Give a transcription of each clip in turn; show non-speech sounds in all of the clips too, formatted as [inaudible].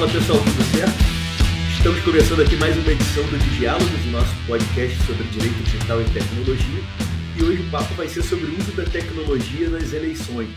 Fala pessoal, tudo certo? Estamos começando aqui mais uma edição do Diálogos, nosso podcast sobre direito digital e tecnologia. E hoje o papo vai ser sobre o uso da tecnologia nas eleições.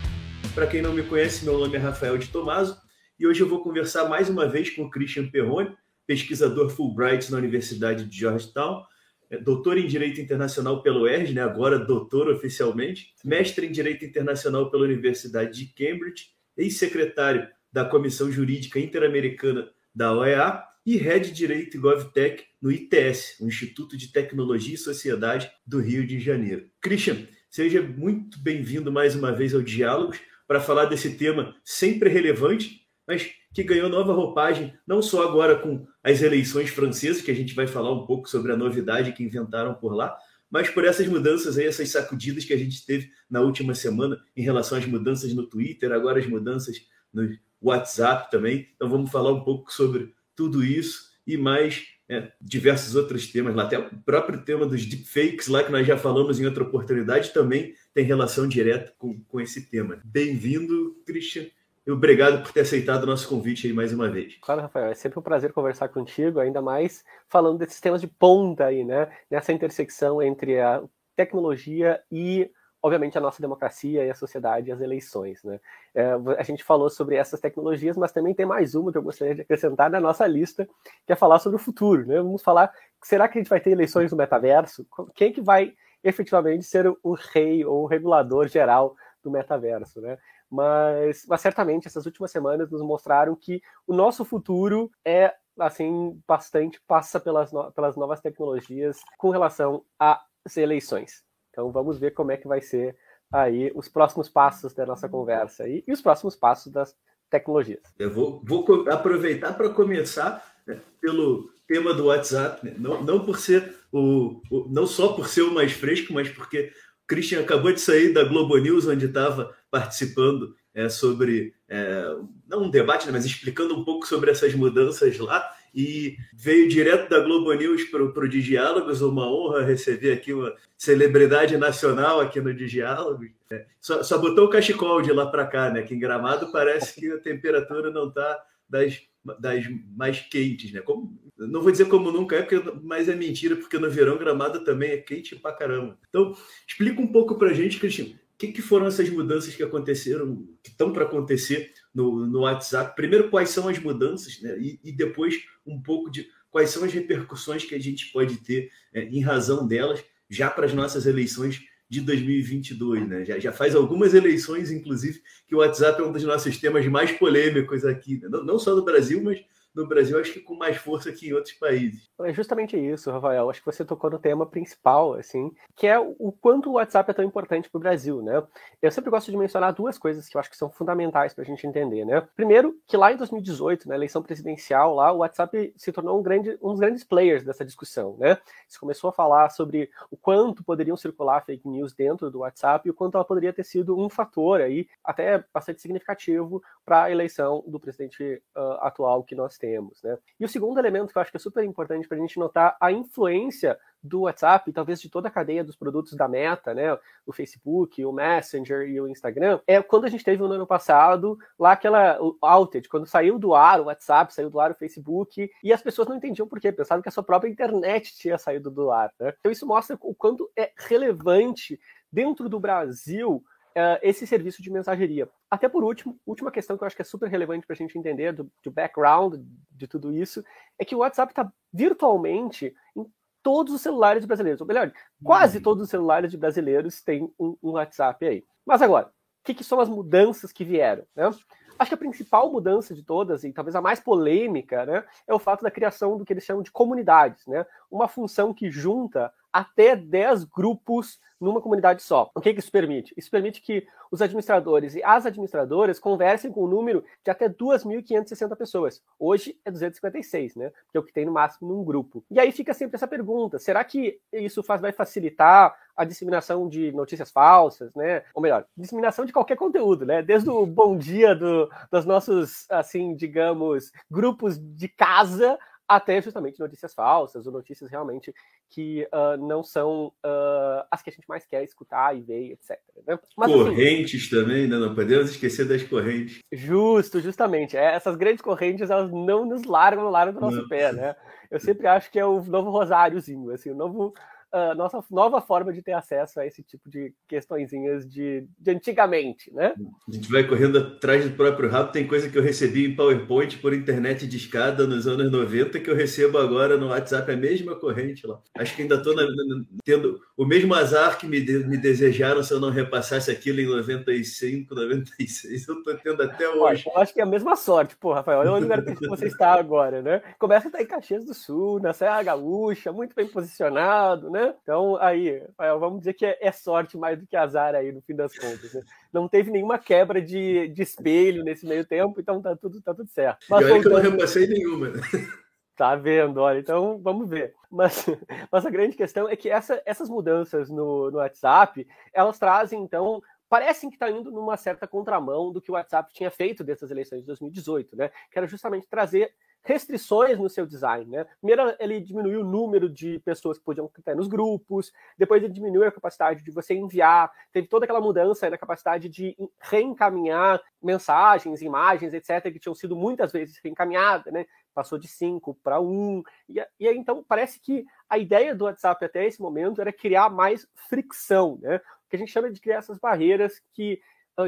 Para quem não me conhece, meu nome é Rafael de Tomaso e hoje eu vou conversar mais uma vez com o Christian Perrone, pesquisador Fulbright na Universidade de Georgetown, é doutor em Direito Internacional pelo ERJ, né? agora doutor oficialmente, mestre em Direito Internacional pela Universidade de Cambridge, ex-secretário da Comissão Jurídica Interamericana da OEA e Head Direito e GovTech no ITS, o Instituto de Tecnologia e Sociedade do Rio de Janeiro. Christian, seja muito bem-vindo mais uma vez ao Diálogos para falar desse tema sempre relevante, mas que ganhou nova roupagem, não só agora com as eleições francesas, que a gente vai falar um pouco sobre a novidade que inventaram por lá, mas por essas mudanças aí, essas sacudidas que a gente teve na última semana em relação às mudanças no Twitter, agora as mudanças no WhatsApp também. Então vamos falar um pouco sobre tudo isso e mais é, diversos outros temas. Até o próprio tema dos deepfakes lá que nós já falamos em outra oportunidade também tem relação direta com, com esse tema. Bem-vindo, Christian. E obrigado por ter aceitado o nosso convite aí mais uma vez. Claro, Rafael, é sempre um prazer conversar contigo, ainda mais falando desses temas de ponta aí, né? Nessa intersecção entre a tecnologia e, obviamente, a nossa democracia e a sociedade e as eleições, né? É, a gente falou sobre essas tecnologias, mas também tem mais uma que eu gostaria de acrescentar na nossa lista, que é falar sobre o futuro, né? Vamos falar, será que a gente vai ter eleições no metaverso? Quem que vai efetivamente ser o rei ou o regulador geral do metaverso, né? mas, mas certamente essas últimas semanas nos mostraram que o nosso futuro é assim bastante passa pelas, no, pelas novas tecnologias com relação às eleições. Então vamos ver como é que vai ser aí os próximos passos da nossa conversa aí, e os próximos passos das tecnologias. Eu vou, vou aproveitar para começar né, pelo tema do WhatsApp, né? não, não por ser o, o, não só por ser o mais fresco, mas porque o Christian acabou de sair da Globo News, onde estava participando é, sobre, é, não um debate, né, mas explicando um pouco sobre essas mudanças lá, e veio direto da Globo News para o Diálogos, uma honra receber aqui uma celebridade nacional aqui no Diálogos. É, só, só botou o cachecol de lá para cá, né? Que em Gramado parece que a temperatura não está das, das mais quentes, né? Como, não vou dizer como nunca é, porque, mas é mentira, porque no verão Gramado também é quente pra caramba. Então, explica um pouco para gente, Cristiano, o que, que, foram essas mudanças que aconteceram, que estão para acontecer no, no WhatsApp? Primeiro, quais são as mudanças, né? E, e, depois, um pouco de quais são as repercussões que a gente pode ter é, em razão delas, já para as nossas eleições de 2022, né? Já, já faz algumas eleições, inclusive, que o WhatsApp é um dos nossos temas mais polêmicos aqui, né? não, não só no Brasil, mas no Brasil, acho que com mais força que em outros países. É justamente isso, Rafael. Acho que você tocou no tema principal, assim, que é o quanto o WhatsApp é tão importante para o Brasil, né? Eu sempre gosto de mencionar duas coisas que eu acho que são fundamentais para a gente entender, né? Primeiro, que lá em 2018, na eleição presidencial, lá o WhatsApp se tornou um, grande, um dos grandes players dessa discussão, né? Se começou a falar sobre o quanto poderiam circular fake news dentro do WhatsApp e o quanto ela poderia ter sido um fator aí até bastante significativo para a eleição do presidente uh, atual que nós temos. Né? E o segundo elemento que eu acho que é super importante para a gente notar a influência do WhatsApp, talvez de toda a cadeia dos produtos da Meta, né, o Facebook, o Messenger e o Instagram, é quando a gente teve no ano passado lá aquela outage, quando saiu do ar o WhatsApp, saiu do ar o Facebook, e as pessoas não entendiam por quê, pensavam que a sua própria internet tinha saído do ar. Né? Então isso mostra o quanto é relevante dentro do Brasil uh, esse serviço de mensageria. Até por último, última questão que eu acho que é super relevante para a gente entender do, do background de tudo isso, é que o WhatsApp está virtualmente em todos os celulares brasileiros, ou melhor, quase uhum. todos os celulares de brasileiros têm um, um WhatsApp aí. Mas agora, o que, que, são as mudanças que vieram? Né? Acho que a principal mudança de todas, e talvez a mais polêmica, né, é o fato da criação do que eles chamam de comunidades, né? Uma função que junta até 10 grupos numa comunidade só. O que, isso permite? Isso permite que os administradores e as administradoras conversem com um número de até 2.560 pessoas. Hoje é 256, né? Que é o que tem no máximo num grupo. E aí fica sempre essa pergunta: será que isso faz, vai facilitar a disseminação de notícias falsas, né? Ou melhor, disseminação de qualquer conteúdo, né? Desde o bom dia do, dos nossos, assim, digamos, grupos de casa até justamente notícias falsas ou notícias realmente que uh, não são uh, as que a gente mais quer escutar e ver, etc. Né? Mas, assim, correntes assim, também, né? não podemos esquecer das correntes. Justo, justamente. É, essas grandes correntes elas não nos largam no largo do nosso não. pé, né? Eu sempre acho que é o novo rosáriozinho, assim, o novo uh, nossa nova forma de ter acesso a esse tipo de questõezinhas de, de antigamente, né? A gente vai correndo atrás do próprio rabo. Tem coisa que eu recebi em PowerPoint por internet de escada nos anos 90 que eu recebo agora no WhatsApp, a mesma corrente lá. Acho que ainda estou tendo o mesmo azar que me, de, me desejaram se eu não repassasse aquilo em 95, 96. Eu estou tendo até hoje. eu acho que é a mesma sorte, pô, Rafael. Olha o lugar que [laughs] você está agora, né? Começa a estar em Caxias do Sul, na Serra Gaúcha, muito bem posicionado, né? Então, aí, vamos dizer que é, é, sorte mais do que azar aí, no fim das contas. Né? Não teve nenhuma quebra de, de espelho nesse meio tempo, então tá tudo, tá tudo certo. Mas, e olha voltando... que eu não repassei nenhuma. Né? Tá vendo, olha, então vamos ver. Mas, [laughs] mas a grande questão é que essa, essas mudanças no, no WhatsApp, elas trazem, então, parecem que está indo numa certa contramão do que o WhatsApp tinha feito dessas eleições de 2018, né? Que era justamente trazer restrições no seu design, né? Primeiro, ele diminuiu o número de pessoas que podiam estar nos grupos, depois ele diminuiu a capacidade de você enviar, teve toda aquela mudança na capacidade de reencaminhar mensagens, imagens, etc., que tinham sido muitas vezes reencaminhadas, né? Passou de 5 para 1. E, e aí, então, parece que a ideia do WhatsApp até esse momento era criar mais fricção, né? O que a gente chama de criar essas barreiras que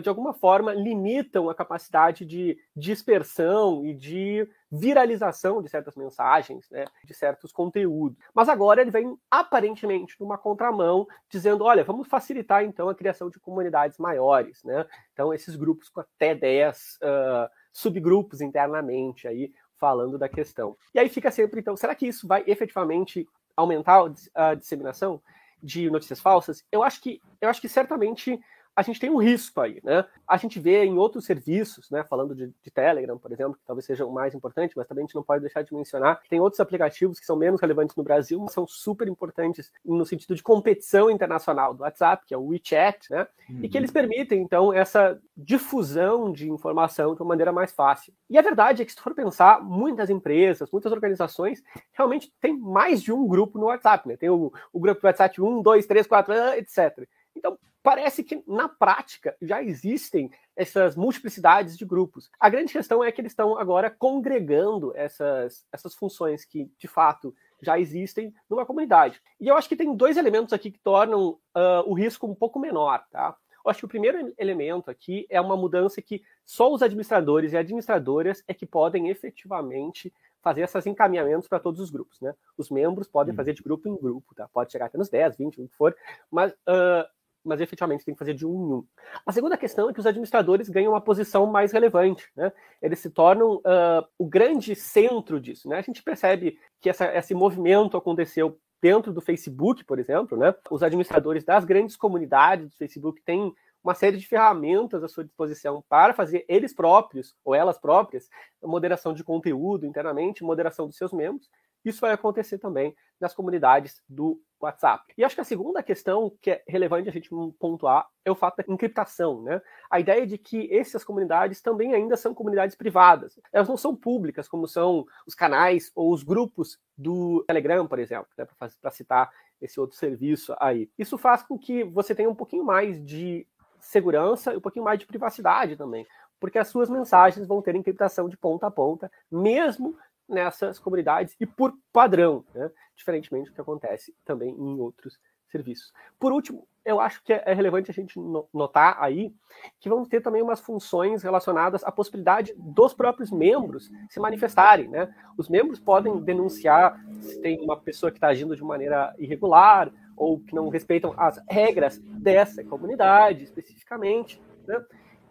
de alguma forma, limitam a capacidade de dispersão e de viralização de certas mensagens, né, de certos conteúdos. Mas agora ele vem aparentemente numa contramão, dizendo: olha, vamos facilitar então a criação de comunidades maiores, né? Então, esses grupos com até 10 uh, subgrupos internamente aí falando da questão. E aí fica sempre, então, será que isso vai efetivamente aumentar a disseminação de notícias falsas? Eu acho que, eu acho que certamente a gente tem um risco aí, né? A gente vê em outros serviços, né? Falando de, de, Telegram, por exemplo, que talvez seja o mais importante, mas também a gente não pode deixar de mencionar que tem outros aplicativos que são menos relevantes no Brasil, mas são super importantes no sentido de competição internacional do WhatsApp, que é o WeChat, né? Uhum. E que eles permitem, então, essa difusão de informação de uma maneira mais fácil. E a verdade é que, se for pensar, muitas empresas, muitas organizações realmente têm mais de um grupo no WhatsApp, né? Tem o, o grupo do WhatsApp 1, 2, 3, 4, etc. Então, parece que na prática já existem essas multiplicidades de grupos. A grande questão é que eles estão agora congregando essas, essas funções que, de fato, já existem numa comunidade. E eu acho que tem dois elementos aqui que tornam uh, o risco um pouco menor, tá? Eu acho que o primeiro elemento aqui é uma mudança que só os administradores e administradoras é que podem efetivamente fazer esses encaminhamentos para todos os grupos, né? Os membros podem fazer de grupo em grupo, tá? Pode chegar até nos 10, 20, o que for, mas uh, mas efetivamente tem que fazer de um em um. A segunda questão é que os administradores ganham uma posição mais relevante, né? Eles se tornam uh, o grande centro disso, né? A gente percebe que essa, esse movimento aconteceu dentro do Facebook, por exemplo, né? Os administradores das grandes comunidades do Facebook têm uma série de ferramentas à sua disposição para fazer eles próprios ou elas próprias moderação de conteúdo internamente, moderação dos seus membros. Isso vai acontecer também nas comunidades do WhatsApp. E acho que a segunda questão que é relevante a gente pontuar é o fato da encriptação, né? A ideia de que essas comunidades também ainda são comunidades privadas. Elas não são públicas, como são os canais ou os grupos do Telegram, por exemplo, né? para citar esse outro serviço aí. Isso faz com que você tenha um pouquinho mais de segurança e um pouquinho mais de privacidade também, porque as suas mensagens vão ter encriptação de ponta a ponta, mesmo nessas comunidades e por padrão, né? diferentemente do que acontece também em outros serviços. Por último, eu acho que é relevante a gente notar aí que vamos ter também umas funções relacionadas à possibilidade dos próprios membros se manifestarem. Né? Os membros podem denunciar se tem uma pessoa que está agindo de maneira irregular ou que não respeitam as regras dessa comunidade especificamente. Né?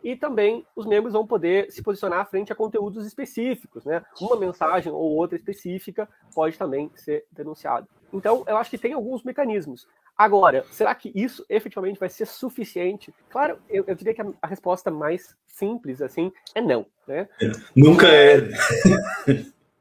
E também os membros vão poder se posicionar frente a conteúdos específicos, né? Uma mensagem ou outra específica pode também ser denunciada. Então, eu acho que tem alguns mecanismos. Agora, será que isso efetivamente vai ser suficiente? Claro, eu, eu diria que a, a, resposta mais simples, assim, é não, né? Nunca é.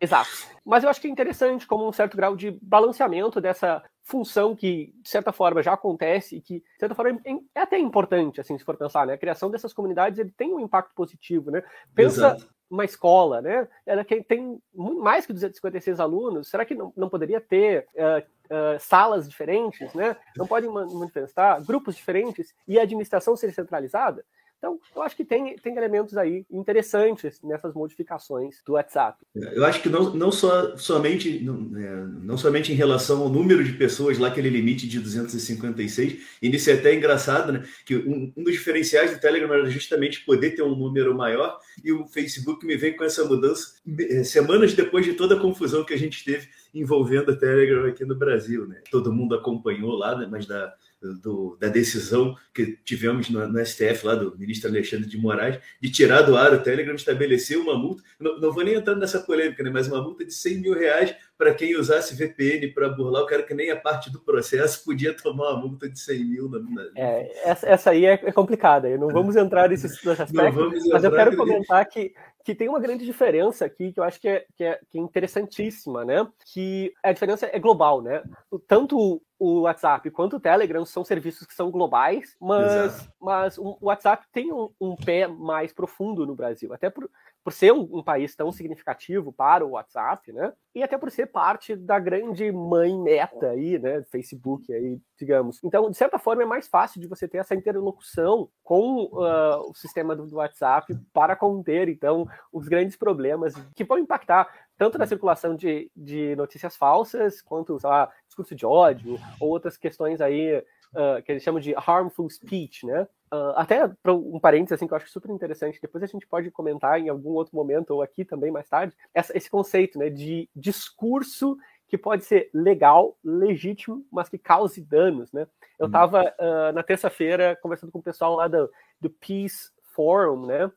Exato. Mas eu acho que é interessante como um certo grau de balanceamento dessa função que, de certa forma, já acontece e que, de certa forma, é, é até importante, assim, se for pensar, né? A criação dessas comunidades, ele tem um impacto positivo, né? Pensa Exato. uma escola, né? Ela tem mais que 256 alunos. Será que não, não poderia ter uh, uh, salas diferentes, né? Não podem manifestar grupos diferentes e a administração ser centralizada? Então, eu acho que tem, tem elementos aí interessantes nessas modificações do WhatsApp. Eu acho que não, não só, somente, não, é, não somente em relação ao número de pessoas, lá aquele limite de 256, e isso é até engraçado, né? Que um, um dos diferenciais do Telegram era justamente poder ter um número maior, e o Facebook me vem com essa mudança é, semanas depois de toda a confusão que a gente teve envolvendo o Telegram aqui no Brasil, né? Todo mundo acompanhou lá, né? mas da do, da decisão que tivemos no, no, STF, lá do ministro Alexandre de Moraes, de tirar do ar o Telegram, estabelecer uma multa, não, não vou nem entrar nessa polêmica, né, mas uma multa de 100 mil reais para quem usasse VPN para burlar, o cara que nem a parte do processo podia tomar uma multa de 100 mil. Na, na... É, essa, essa aí é, é complicada, não vamos entrar nesse, nesse aspecto, mas eu quero comentar que que tem uma grande diferença aqui que eu acho que é, que é, que é interessantíssima, né? Que a diferença é global, né? Tanto o WhatsApp quanto o Telegram são serviços que são globais, mas, mas o WhatsApp tem um, um, pé mais profundo no Brasil, até por, por ser um, um, país tão significativo para o WhatsApp, né? E até por ser parte da grande mãe meta aí, né? Facebook aí, digamos. Então, de certa forma, é mais fácil de você ter essa interlocução com uh, o sistema do, do WhatsApp para conter, então, os grandes problemas que vão impactar tanto na circulação de, de notícias falsas, quanto, sei lá, discurso de ódio, ou outras questões aí uh, que eles chamam de harmful speech, né? Uh, até para um parênteses assim que eu acho super interessante, depois a gente pode comentar em algum outro momento ou aqui também mais tarde, essa, esse conceito, né, de discurso que pode ser legal, legítimo, mas que cause danos, né? Eu estava uhum. uh, na terça-feira conversando com o pessoal lá do, do Peace Forum, né?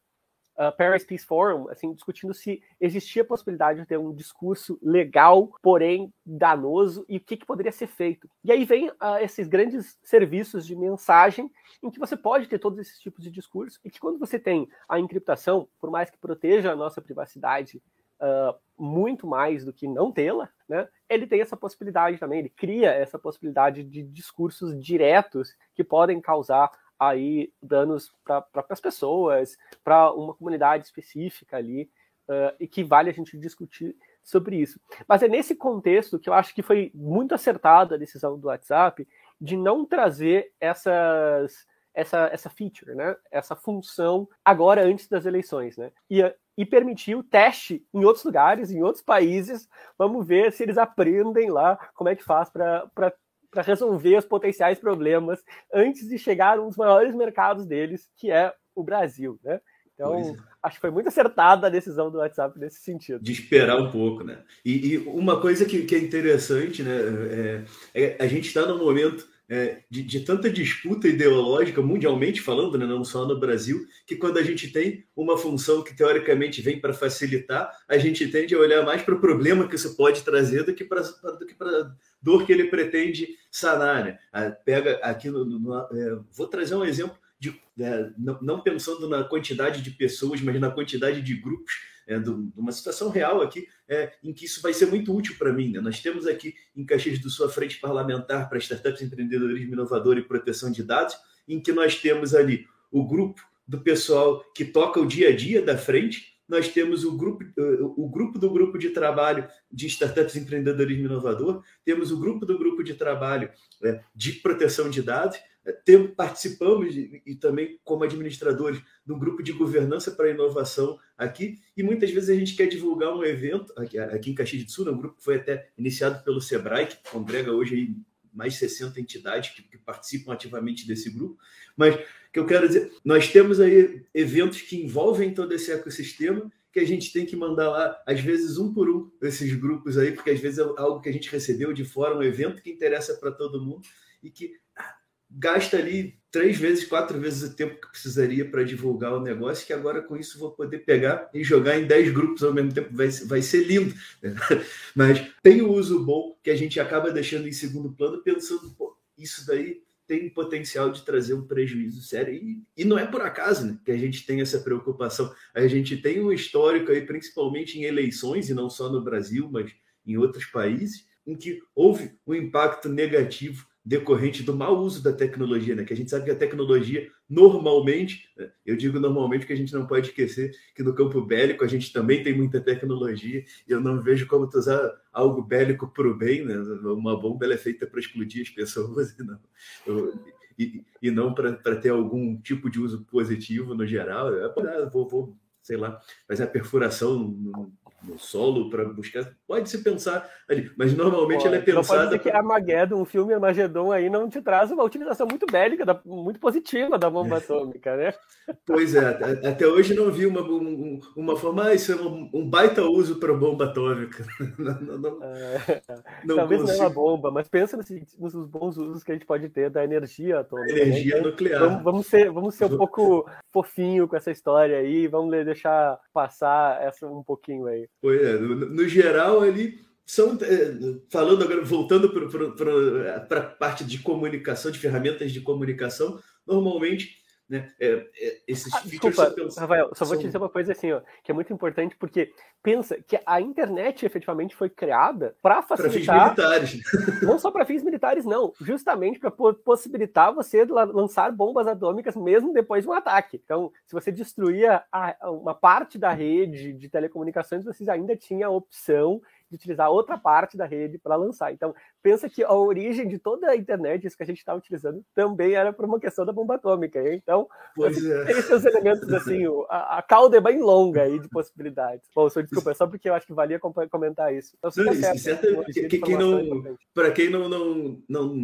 Uh, Paris Peace Forum, assim, discutindo se existia a possibilidade de ter um discurso legal, porém danoso, e o que, que poderia ser feito. E aí vem uh, esses grandes serviços de mensagem em que você pode ter todos esses tipos de discurso, e que quando você tem a encriptação, por mais que proteja a nossa privacidade Uh, muito mais do que não tê-la, né? Ele tem essa possibilidade também, ele cria essa possibilidade de discursos diretos que podem causar aí danos para as pessoas, para uma comunidade específica ali, uh, e que vale a gente discutir sobre isso. Mas é nesse contexto que eu acho que foi muito acertada a decisão do WhatsApp de não trazer essas essa, essa feature, né? essa função agora antes das eleições. Né? E, e permitir o teste em outros lugares, em outros países. Vamos ver se eles aprendem lá como é que faz para para resolver os potenciais problemas antes de chegar a um dos maiores mercados deles, que é o Brasil, né? Então, é. acho que foi muito acertada a decisão do WhatsApp nesse sentido. De esperar um pouco, né? E, e uma coisa que, que, é interessante, né? É, é a gente está num momento é, de, de, tanta disputa ideológica, mundialmente falando, né, não só no Brasil, que quando a gente tem uma função que teoricamente vem para facilitar, a gente tende a olhar mais para o problema que isso pode trazer do que para a dor que ele pretende sanar. Né? Ah, pega aqui no, no, é, vou trazer um exemplo de, é, não, não pensando na quantidade de pessoas, mas na quantidade de grupos é, de uma situação real aqui, é, em que isso vai ser muito útil para mim. Né? Nós temos aqui em Caxias do Sul a Frente Parlamentar para Startups, Empreendedorismo Inovador e Proteção de Dados, em que nós temos ali o grupo do pessoal que toca o dia a dia da frente, nós temos o grupo, o grupo do grupo de trabalho de startups empreendedorismo inovador, temos o grupo do grupo de trabalho é, de proteção de dados, tem, participamos e também como administradores do grupo de governança para inovação aqui e muitas vezes a gente quer divulgar um evento aqui, aqui em Caxias do Sul, né, um grupo que foi até iniciado pelo Sebrae, que congrega hoje aí mais de 60 entidades que, que participam ativamente desse grupo, mas que eu quero dizer, nós temos aí eventos que envolvem todo esse ecossistema que a gente tem que mandar lá, às vezes um por um, esses grupos aí, porque às vezes é algo que a gente recebeu de fora, um evento que interessa para todo mundo e que gasta ali três vezes, quatro vezes o tempo que precisaria para divulgar o negócio, que agora com isso vou poder pegar e jogar em dez grupos ao mesmo tempo, vai, vai ser lindo. Né? [laughs] Mas tem o uso bom que a gente acaba deixando em segundo plano, pensando, pô, isso daí tem potencial de trazer um prejuízo sério. E, e não é por acaso né, que a gente tem essa preocupação. A gente tem um histórico aí, principalmente em eleições, e não só no Brasil, mas em outros países, em que houve um impacto negativo decorrente do mau uso da tecnologia, né? Que a gente sabe que a tecnologia normalmente, né? eu digo normalmente porque a gente não pode esquecer que no campo bélico a gente também tem muita tecnologia e eu não vejo como tu usar algo bélico para o bem, né? Uma bomba ela é feita para explodir as pessoas [laughs] e não, e, e não para ter algum tipo de uso positivo no geral. Eu, ah, vou, vou sei lá, fazer a perfuração no, solo para buscar. Pode se pensar ali, mas normalmente pode, ela é pensada. Pode dizer que Armageddon, um filme Armagedon aí não te traz uma utilização muito bélica, muito positiva da bomba atômica, né? Pois é, até hoje não vi uma, uma forma, ah, isso é um, baita uso para bomba atômica. [laughs] Não, não, é, não talvez consigo. não é uma bomba, mas pensa nos, nos, bons usos que a gente pode ter da energia atômica. Né? Energia né? nuclear. Vamos, vamos, ser, vamos ser um pouco fofinho com essa história aí, vamos deixar passar essa um pouquinho aí. Pois é, no, no geral ali são é, falando agora voltando para a parte de comunicação, de ferramentas de comunicação, normalmente né, é, é, esses ah, desculpa, Rafael, só vou te dizer uma coisa assim, ó, que é muito importante porque pensa que a internet efetivamente foi criada para facilitar pra fins militares. não só para fins militares não, justamente para possibilitar você lançar bombas atômicas mesmo depois de um ataque. Então, se você destruía a, uma parte da rede de telecomunicações, você ainda tinha a opção de utilizar outra parte da rede para lançar. Então, pensa que a origem de toda a internet, isso que a gente está utilizando, também era por uma questão da bomba atômica. Então, pois é. tem seus elementos assim, a, a, cauda é bem longa aí de possibilidades. Bom, só desculpa, é só porque eu acho que valia comentar isso. Então, não, tá certo, é que, quem não, para quem não, não, não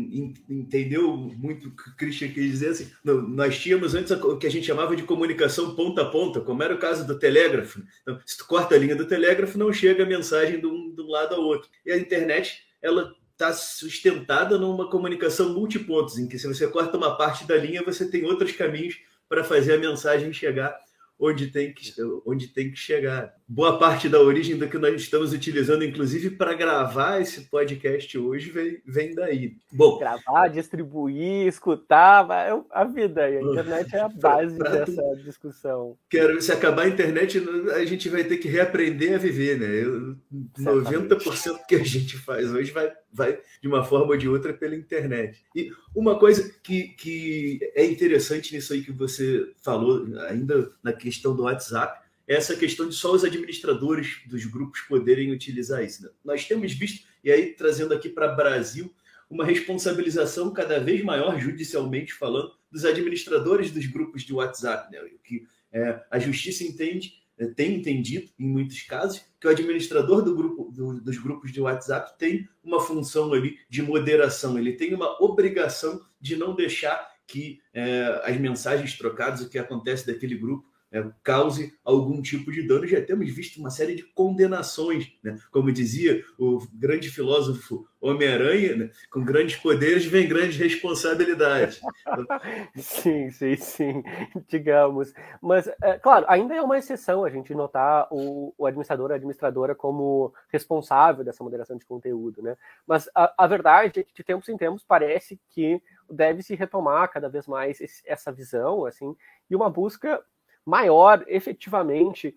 entendeu muito o que o Christian quis dizer, assim, não, nós tínhamos antes o que a gente chamava de comunicação ponta a ponta, como era o caso do telégrafo. Então, se tu corta a linha do telégrafo, não chega a mensagem de um de um lado ao outro. E a internet, ela está sustentada numa comunicação multipontos, em que se você corta uma parte da linha, você tem outros caminhos para fazer a mensagem chegar onde tem que, onde tem que chegar. Boa parte da origem do que nós estamos utilizando, inclusive, para gravar esse podcast hoje, vem, vem daí. Bom, gravar, distribuir, escutar, é a vida. A internet é a base pra, [laughs] pra, dessa discussão. Quero, se acabar a internet, a gente vai ter que reaprender a viver, né? Eu, 90% que a gente faz hoje vai vai de uma forma ou de outra pela internet. E uma coisa que, que é interessante nisso aí que você falou, ainda na questão do WhatsApp, essa questão de só os administradores dos grupos poderem utilizar isso. Né? Nós temos visto, e aí trazendo aqui para Brasil, uma responsabilização cada vez maior, judicialmente falando, dos administradores dos grupos de WhatsApp, né? O que é, a justiça entende eh, tem entendido, em muitos casos, que o administrador do grupo, do, dos grupos de WhatsApp tem uma função ali de moderação, ele tem uma obrigação de não deixar que é, as mensagens trocadas, o que acontece daquele grupo, é, cause algum tipo de dano. Já temos visto uma série de condenações, né? como dizia o grande filósofo Homem-Aranha, né? com grandes poderes vem grandes responsabilidades. [laughs] sim, sim, sim, digamos. Mas, é, claro, ainda é uma exceção a gente notar o, o administrador a administradora como responsável dessa moderação de conteúdo, né? Mas a, a verdade é que de tempos em tempos parece que deve se retomar cada vez mais esse, essa visão, assim, e uma busca maior, efetivamente.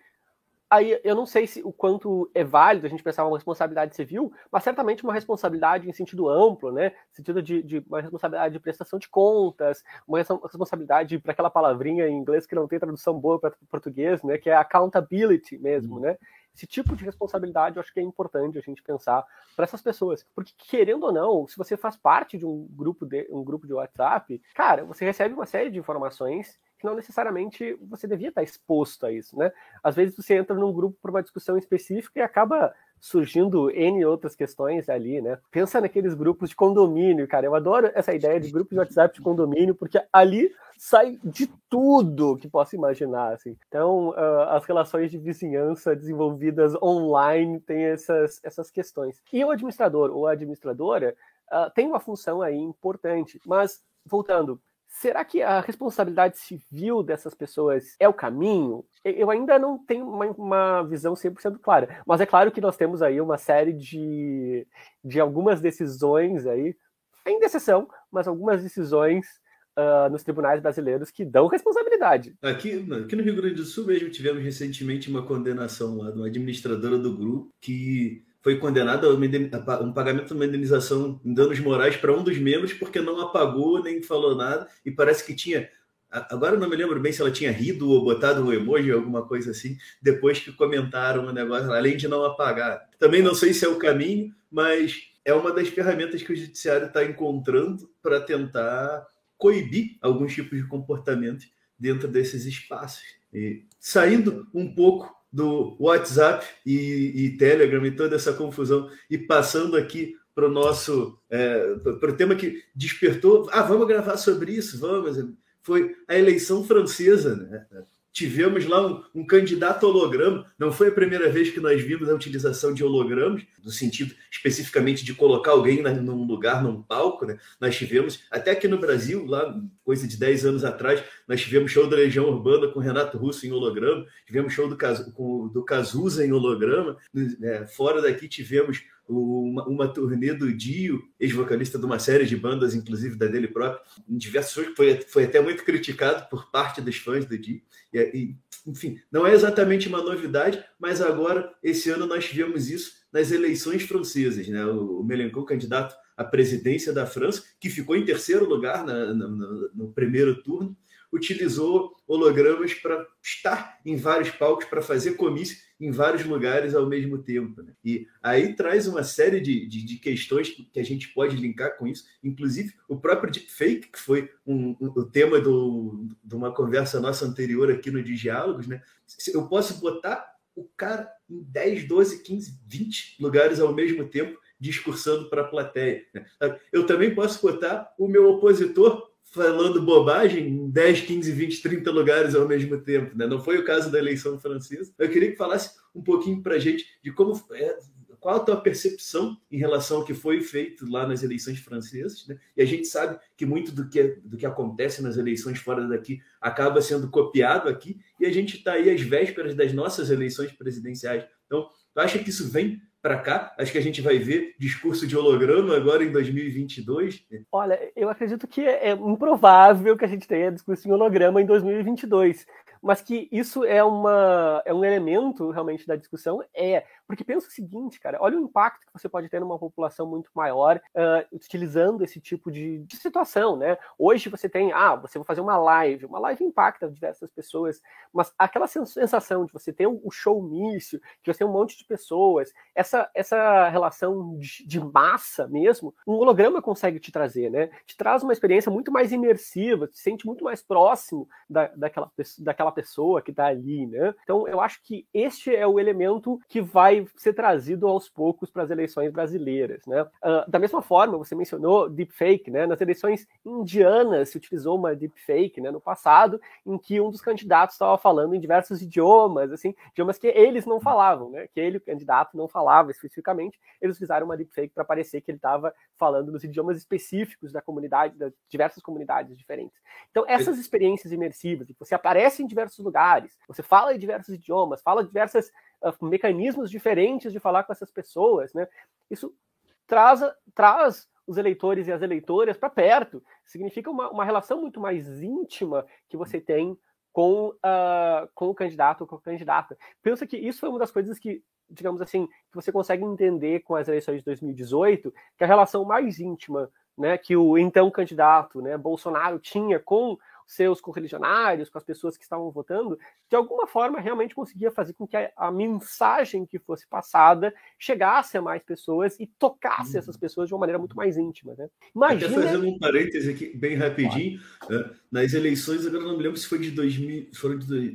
Aí eu não sei se o quanto é válido a gente pensar uma responsabilidade civil, mas certamente uma responsabilidade em sentido amplo, né? Sentido de, de uma responsabilidade de prestação de contas, uma responsabilidade para aquela palavrinha em inglês que não tem tradução boa para português, né? Que é accountability mesmo, uhum. né? Esse tipo de responsabilidade eu acho que é importante a gente pensar para essas pessoas. Porque, querendo ou não, se você faz parte de um grupo de, um grupo de WhatsApp, cara, você recebe uma série de informações que não necessariamente você devia estar exposto a isso, né? Às vezes você entra num grupo por uma discussão específica e acaba surgindo N outras questões ali, né? Pensa naqueles grupos de condomínio, cara. Eu adoro essa ideia de grupos de WhatsApp de condomínio, porque ali sai de tudo que possa imaginar, assim. Então, uh, as relações de vizinhança desenvolvidas online têm essas, essas questões. E o administrador ou a administradora uh, tem uma função aí importante, mas voltando, será que a responsabilidade civil dessas pessoas é o caminho? Eu ainda não tenho uma, uma visão 100% clara, mas é claro que nós temos aí uma série de, de algumas decisões aí, ainda exceção, mas algumas decisões uh, nos tribunais brasileiros que dão responsabilidade. Aqui, aqui no Rio Grande do Sul mesmo tivemos recentemente uma condenação lá de uma administradora do grupo que foi condenado a um pagamento de uma indenização em danos morais para um dos membros porque não apagou nem falou nada e parece que tinha Agora não me lembro bem se ela tinha rido ou botado um emoji, alguma coisa assim, depois que comentaram o negócio, além de não apagar. Também não sei se é o caminho, mas é uma das ferramentas que o judiciário está encontrando para tentar coibir alguns tipos de comportamento dentro desses espaços. E saindo um pouco do WhatsApp e, e Telegram e toda essa confusão e passando aqui para o nosso é, para o tema que despertou. Ah, vamos gravar sobre isso, vamos foi a eleição francesa. Né? Tivemos lá um, um, candidato holograma. Não foi a primeira vez que nós vimos a utilização de hologramas, no sentido especificamente de colocar alguém na, num lugar, num palco. Né? Nós tivemos, até aqui no Brasil, lá coisa de 10 anos atrás, nós tivemos show da Legião Urbana com Renato Russo em holograma, tivemos show do, com, do Cazuza em holograma. É, fora daqui tivemos uma, uma turnê do Dio, ex-vocalista de uma série de bandas, inclusive da dele próprio, em diversos foi, foi até muito criticado por parte dos fãs do Dio. E, e, enfim, não é exatamente uma novidade, mas agora, esse ano, nós tivemos isso nas eleições francesas. Né? O, o candidato à presidência da França, que ficou em terceiro lugar na, na, no, no primeiro turno, utilizou hologramas para estar em vários palcos, para fazer comício em vários lugares ao mesmo tempo. Né? E aí traz uma série de, de, de, questões que a gente pode linkar com isso, inclusive o próprio deepfake, que foi um, um, o tema do, de uma conversa nossa anterior aqui no Diálogos. Né? Eu posso botar o cara em 10, 12, 15, 20 lugares ao mesmo tempo discursando para a plateia. Né? Eu também posso botar o meu opositor falando bobagem em 10, 15, 20, 30 lugares ao mesmo tempo. Né? Não foi o caso da eleição francesa. Eu queria que falasse um pouquinho para a gente de como é, qual a tua percepção em relação ao que foi feito lá nas eleições francesas. Né? E a gente sabe que muito do que, do que acontece nas eleições fora daqui acaba sendo copiado aqui, e a gente está aí às vésperas das nossas eleições presidenciais. Então, tu acha que isso vem para cá. Acho que a gente vai ver discurso de holograma agora em 2022. Olha, eu acredito que é improvável que a gente tenha discurso em holograma em 2022 mas que isso é, uma, é um elemento realmente da discussão, é. Porque pensa o seguinte, cara, olha o impacto que você pode ter numa população muito maior uh, utilizando esse tipo de, de, situação, né? Hoje você tem, ah, você vai fazer uma live, uma live impacta diversas pessoas, mas aquela sensação de você ter um showmício, de você ter um monte de pessoas, essa, essa relação de, de massa mesmo, um holograma consegue te trazer, né? Te traz uma experiência muito mais imersiva, te sente muito mais próximo da, daquela, daquela pessoa que está ali, né? Então eu acho que este é o elemento que vai ser trazido aos poucos para as eleições brasileiras, né? Uh, da mesma forma, você mencionou deepfake, né? Nas eleições indianas se utilizou uma deepfake, né? No passado, em que um dos candidatos estava falando em diversos idiomas, assim, idiomas que eles não falavam, né? Que ele, o candidato, não falava especificamente. Eles utilizaram uma deepfake para parecer que ele estava falando nos idiomas específicos da comunidade, das diversas comunidades diferentes. Então essas experiências imersivas, que você aparece em diversos diversos lugares, você fala em diversos idiomas, fala diversos uh, mecanismos diferentes de falar com essas pessoas, né? Isso traz, traz os eleitores e as eleitoras para perto. Significa uma, uma relação muito mais íntima que você tem com, uh, com o candidato ou com a candidata. Pensa que isso foi uma das coisas que, digamos assim, que você consegue entender com as eleições de 2018, que a relação mais íntima né, que o então candidato, né, Bolsonaro, tinha com seus correligionários, com as pessoas que estavam votando, de alguma forma realmente conseguia fazer com que a, a mensagem que fosse passada chegasse a mais pessoas e tocasse essas pessoas de uma maneira muito mais íntima. Né? Imagina... Até fazendo um parêntese aqui, bem rapidinho, claro. Né, nas eleições, agora não me lembro se foi de 2000, foram de,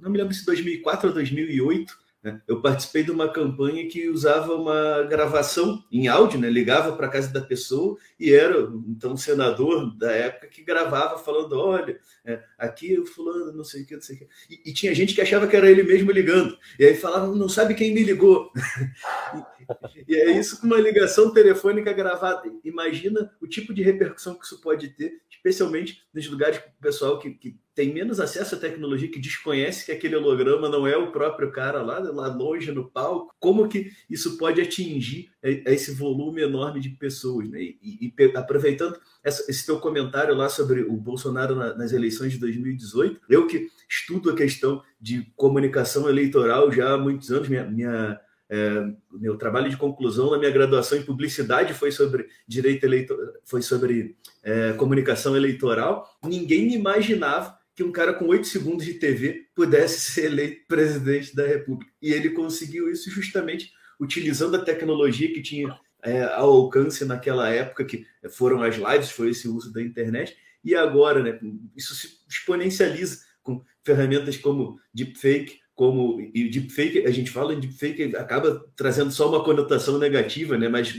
não me lembro se 2004 ou 2008, né? Eu participei de uma campanha que usava uma gravação em áudio, né? ligava para a casa da pessoa e era então senador da época que gravava falando: olha, é, aqui o fulano, não sei o que, não sei o que. E, e, tinha gente que achava que era ele mesmo ligando. E aí falava: não sabe quem me ligou. [laughs] e, é isso com uma ligação telefônica gravada. Imagina o tipo de repercussão que isso pode ter, especialmente nos lugares com o pessoal que, que tem menos acesso à tecnologia, que desconhece que aquele holograma não é o próprio cara lá, lá longe no palco, como que isso pode atingir esse volume enorme de pessoas? Né? E, e aproveitando essa, esse teu comentário lá sobre o Bolsonaro na, nas eleições de 2018, eu que estudo a questão de comunicação eleitoral já há muitos anos, minha, minha É, meu trabalho de conclusão na minha graduação em publicidade foi sobre direito eleitoral, foi sobre é, comunicação eleitoral. Ninguém imaginava que um cara com oito segundos de TV pudesse ser eleito presidente da República. E ele conseguiu isso justamente utilizando a tecnologia que tinha é, ao alcance naquela época, que foram as lives, foi esse uso da internet. E agora, né, isso se exponencializa com ferramentas como deepfake, como e deepfake, a gente fala em deepfake, acaba trazendo só uma conotação negativa, né? Mas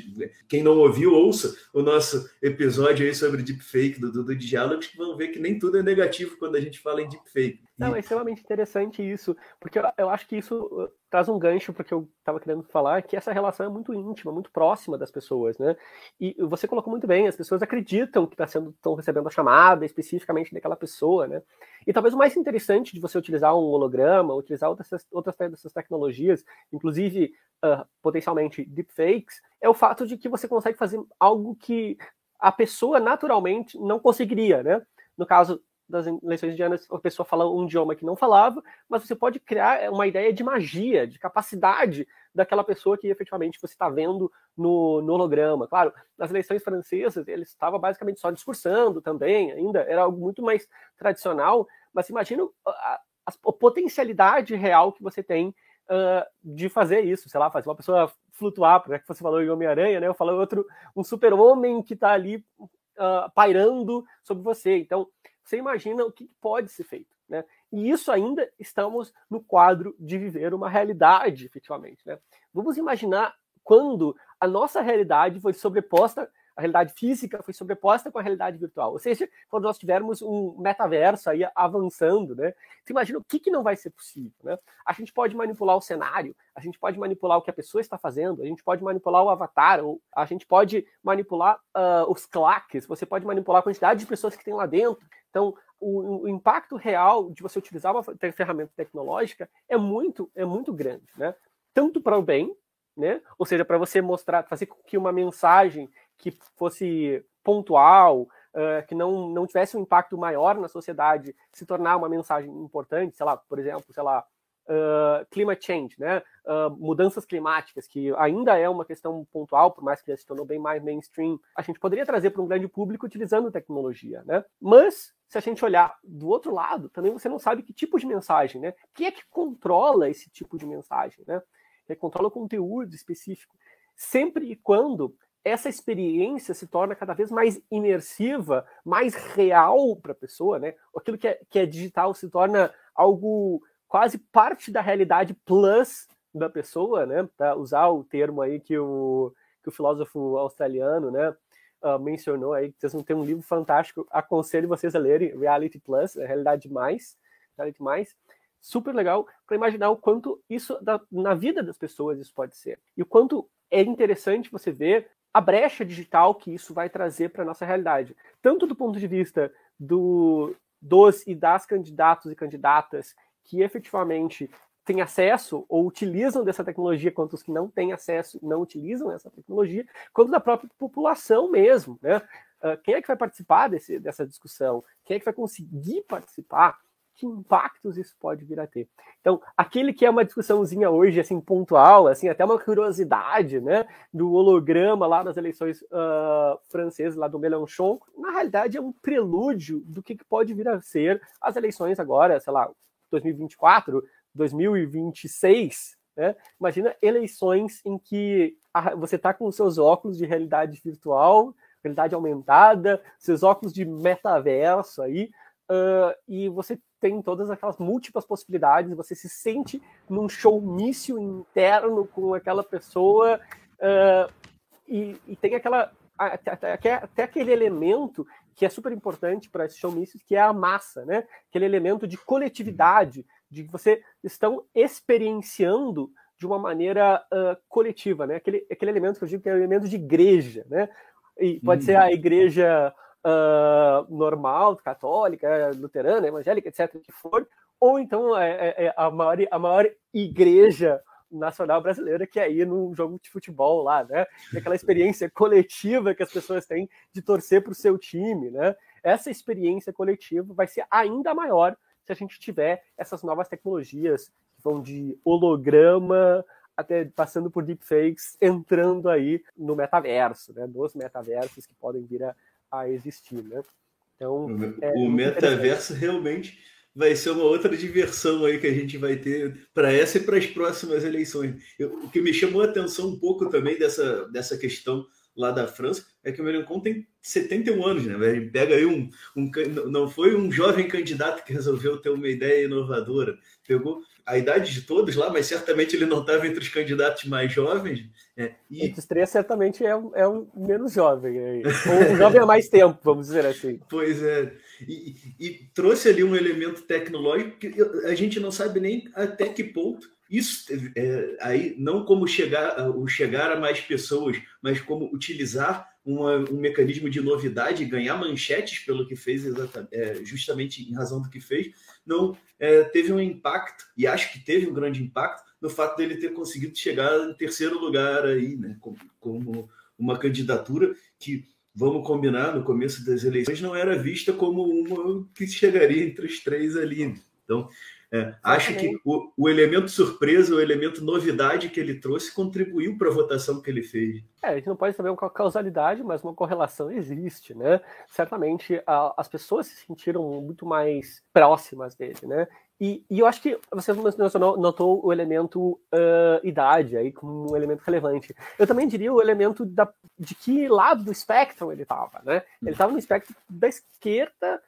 quem não ouviu, ouça o nosso episódio aí sobre deepfake do Dudu de Diálogos, que vão ver que nem tudo é negativo quando a gente fala em deepfake. Não, é extremamente interessante isso, porque eu, eu acho que isso uh, traz um gancho para o que eu estava querendo falar, que essa relação é muito íntima, muito próxima das pessoas, né? E você colocou muito bem, as pessoas acreditam que tá estão recebendo a chamada especificamente daquela pessoa, né? E talvez o mais interessante de você utilizar um holograma, utilizar outras, outras dessas tecnologias, inclusive uh, potencialmente deepfakes, é o fato de que você consegue fazer algo que a pessoa naturalmente não conseguiria, né? No caso, das eleições indianas a pessoa fala um idioma que não falava, mas você pode criar uma ideia de magia, de capacidade daquela pessoa que efetivamente você está vendo no, no, holograma. Claro, nas eleições francesas ele estava basicamente só discursando também, ainda era algo muito mais tradicional, mas imagina a, a, a potencialidade real que você tem uh, de fazer isso, sei lá, fazer uma pessoa flutuar, né, que você falou em Homem-Aranha, né? Eu falei outro, um super-homem que está ali uh, pairando sobre você. Então, você imagina o que pode ser feito. Né? E isso ainda estamos no quadro de viver uma realidade, efetivamente. Né? Vamos imaginar quando a nossa realidade foi sobreposta a realidade física foi sobreposta com a realidade virtual. Ou seja, quando nós tivermos um metaverso aí avançando, né? Você imagina o que, que não vai ser possível, né? A gente pode manipular o cenário, a gente pode manipular o que a pessoa está fazendo, a gente pode manipular o avatar, ou a gente pode manipular uh, os claques, você pode manipular a quantidade de pessoas que tem lá dentro. Então, o, o, impacto real de você utilizar uma ferramenta tecnológica é muito, é muito grande, né? Tanto para o bem, né? Ou seja, para você mostrar, fazer com que uma mensagem que fosse pontual, uh, que não, não tivesse um impacto maior na sociedade, se tornar uma mensagem importante, sei lá, por exemplo, sei lá, uh, climate change, né? Uh, mudanças climáticas, que ainda é uma questão pontual, por mais que já se tornou bem mais mainstream, a gente poderia trazer para um grande público utilizando tecnologia, né? Mas se a gente olhar do outro lado, também você não sabe que tipo de mensagem, né? Quem é que controla esse tipo de mensagem, né? Quem controla o conteúdo específico. Sempre e quando essa experiência se torna cada vez mais imersiva, mais real para a pessoa, né? Aquilo que é, que é digital se torna algo quase parte da realidade plus da pessoa, né? Para usar o termo aí que o, que o filósofo australiano, né? Uh, mencionou aí, vocês vão ter um livro fantástico, aconselho vocês a lerem, Reality Plus, a Realidade Mais, Reality Mais, super legal para imaginar o quanto isso, da, na vida das pessoas, isso pode ser. E o quanto é interessante você ver a brecha digital que isso vai trazer para nossa realidade. Tanto do ponto de vista do, dos e das candidatos e candidatas que efetivamente têm acesso ou utilizam dessa tecnologia, quanto os que não têm acesso e não utilizam essa tecnologia, quanto da própria população mesmo. Né? Uh, quem é que vai participar desse, dessa discussão? Quem é que vai conseguir participar? que impactos isso pode vir a ter. Então, aquele que é uma discussãozinha hoje, assim, pontual, assim, até uma curiosidade, né, do holograma lá nas eleições uh, francesas, lá do Mélenchon, na realidade é um prelúdio do que pode vir a ser as eleições agora, sei lá, 2024, 2026, né? Imagina eleições em que você está com seus óculos de realidade virtual, realidade aumentada, seus óculos de metaverso aí, uh, e você tem todas aquelas múltiplas possibilidades, você se sente num showmício interno com aquela pessoa uh, e, e, tem aquela até, até, aquele elemento que é super importante para esses showmícios, que é a massa, né? Aquele elemento de coletividade, de que você estão experienciando de uma maneira uh, coletiva, né? Aquele, aquele elemento que eu digo que é o elemento de igreja, né? E pode ser a uhum. igreja uh, normal, católica, luterana, evangélica, etc., que for, ou então é, é, é a, maior, a maior igreja nacional brasileira que é ir num jogo de futebol lá, né? Aquela experiência [laughs] coletiva que as pessoas têm de torcer para o seu time, né? Essa experiência coletiva vai ser ainda maior se a gente tiver essas novas tecnologias que vão de holograma até passando por deepfakes, entrando aí no metaverso, né? Nos metaversos que podem vir a, a existir, né? Então, é o metaverso realmente vai ser uma outra diversão aí que a gente vai ter para essa e para as próximas eleições. Eu, o que me chamou a atenção um pouco também dessa, dessa questão lá da França é que o Melenchon tem 71 anos, né? Ele pega aí um, um. Não foi um jovem candidato que resolveu ter uma ideia inovadora. Pegou a idade de todos lá, mas certamente ele não estava entre os candidatos mais jovens. É, e... Entre os três, certamente é, é um menos jovem. Aí. Ou um jovem há mais tempo, vamos dizer assim. Pois é. E, e, trouxe ali um elemento tecnológico que a gente não sabe nem até que ponto isso é, aí não como chegar o chegar a mais pessoas, mas como utilizar uma, um mecanismo de novidade, ganhar manchetes pelo que fez é, justamente em razão do que fez, não é, teve um impacto e acho que teve um grande impacto no fato dele ter conseguido chegar em terceiro lugar aí, né, como, como uma candidatura que vamos combinar no começo das eleições não era vista como uma que chegaria entre os três ali. Então é, acho que o, o, elemento surpresa, o elemento novidade que ele trouxe contribuiu para a votação que ele fez. É, a gente não pode saber uma causalidade, mas uma correlação existe, né? Certamente a, as pessoas se sentiram muito mais próximas dele, né? E, e eu acho que você mencionou, notou o elemento uh, idade aí como um elemento relevante. Eu também diria o elemento da, de que lado do espectro ele estava, né? Ele estava no espectro da esquerda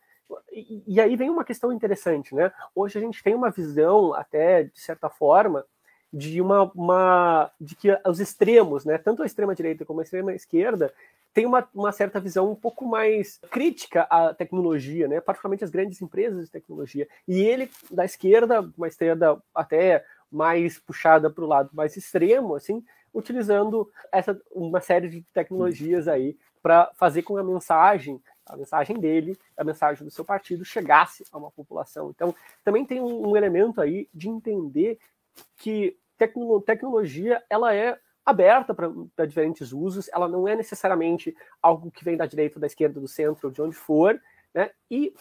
e, aí vem uma questão interessante, né? Hoje a gente tem uma visão, até de certa forma, de uma, uma de que os extremos, né, tanto a extrema direita como a extrema esquerda, tem uma, uma certa visão um pouco mais crítica à tecnologia, né, particularmente as grandes empresas de tecnologia. E ele da esquerda, uma esquerda até mais puxada para o lado mais extremo, assim, utilizando essa uma série de tecnologias aí para fazer com a mensagem a mensagem dele, a mensagem do seu partido chegasse a uma população. Então, também tem um, um elemento aí de entender que tecno, tecnologia ela é aberta para diferentes usos, ela não é necessariamente algo que vem da direita, da esquerda, do centro, de onde for, né? E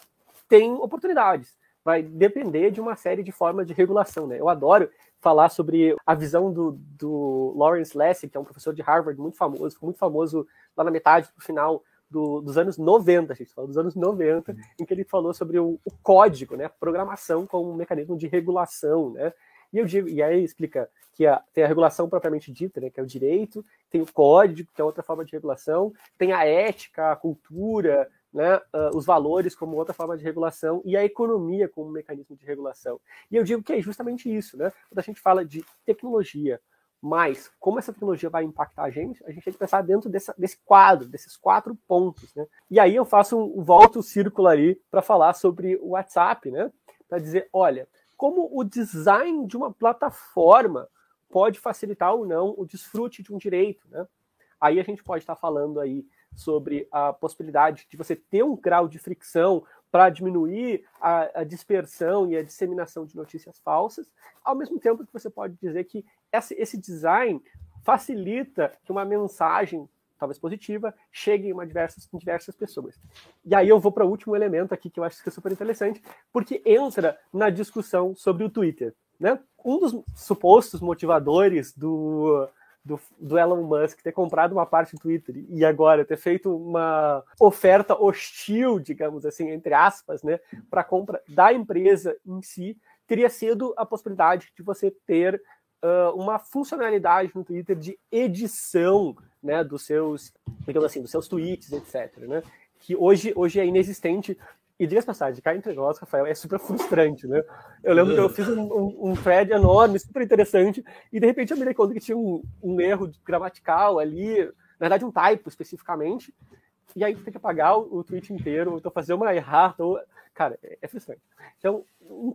tem oportunidades. Vai depender de uma série de formas de regulação, né? Eu adoro falar sobre a visão do, do Lawrence Lessig, que é um professor de Harvard muito famoso, muito famoso lá na metade do final do, dos anos 90, a gente fala dos anos 90, em que ele falou sobre o, o código, né, a programação como um mecanismo de regulação, né, e eu digo, e aí explica que a, tem a regulação propriamente dita, né, que é o direito, tem o código, que é outra forma de regulação, tem a ética, a cultura, né, uh, os valores como outra forma de regulação e a economia como um mecanismo de regulação. E eu digo que é justamente isso, né? Quando a gente fala de tecnologia, mas como essa tecnologia vai impactar a gente, a gente tem que pensar dentro desse, quadro, desses quatro pontos, né? E aí eu faço um, volto o círculo ali para falar sobre o WhatsApp, né? Para dizer, olha, como o design de uma plataforma pode facilitar ou não o desfrute de um direito, né? Aí a gente pode estar falando aí sobre a possibilidade de você ter um grau de fricção para diminuir a, a, dispersão e a disseminação de notícias falsas, ao mesmo tempo que você pode dizer que esse, design facilita que uma mensagem, talvez positiva, chegue em, diversas, em diversas pessoas. E aí eu vou para o último elemento aqui que eu acho que é super interessante, porque entra na discussão sobre o Twitter. Né? Um dos supostos motivadores do, do, do, Elon Musk ter comprado uma parte do Twitter e agora ter feito uma oferta hostil, digamos assim, entre aspas, né, para compra da empresa em si, teria sido a possibilidade de você ter uh, uma funcionalidade no Twitter de edição né, dos seus, digamos assim, dos seus tweets, etc. Né, que hoje, hoje é inexistente e diga passagem, cá entre nós, Rafael, é super frustrante, né? Eu lembro que eu fiz um, um, um thread enorme, super interessante, e de repente eu me dei conta que tinha um, um erro gramatical ali, na verdade um typo especificamente, e aí tem que apagar o, o tweet inteiro, então fazer uma errata. Cara, é, é, frustrante. Então,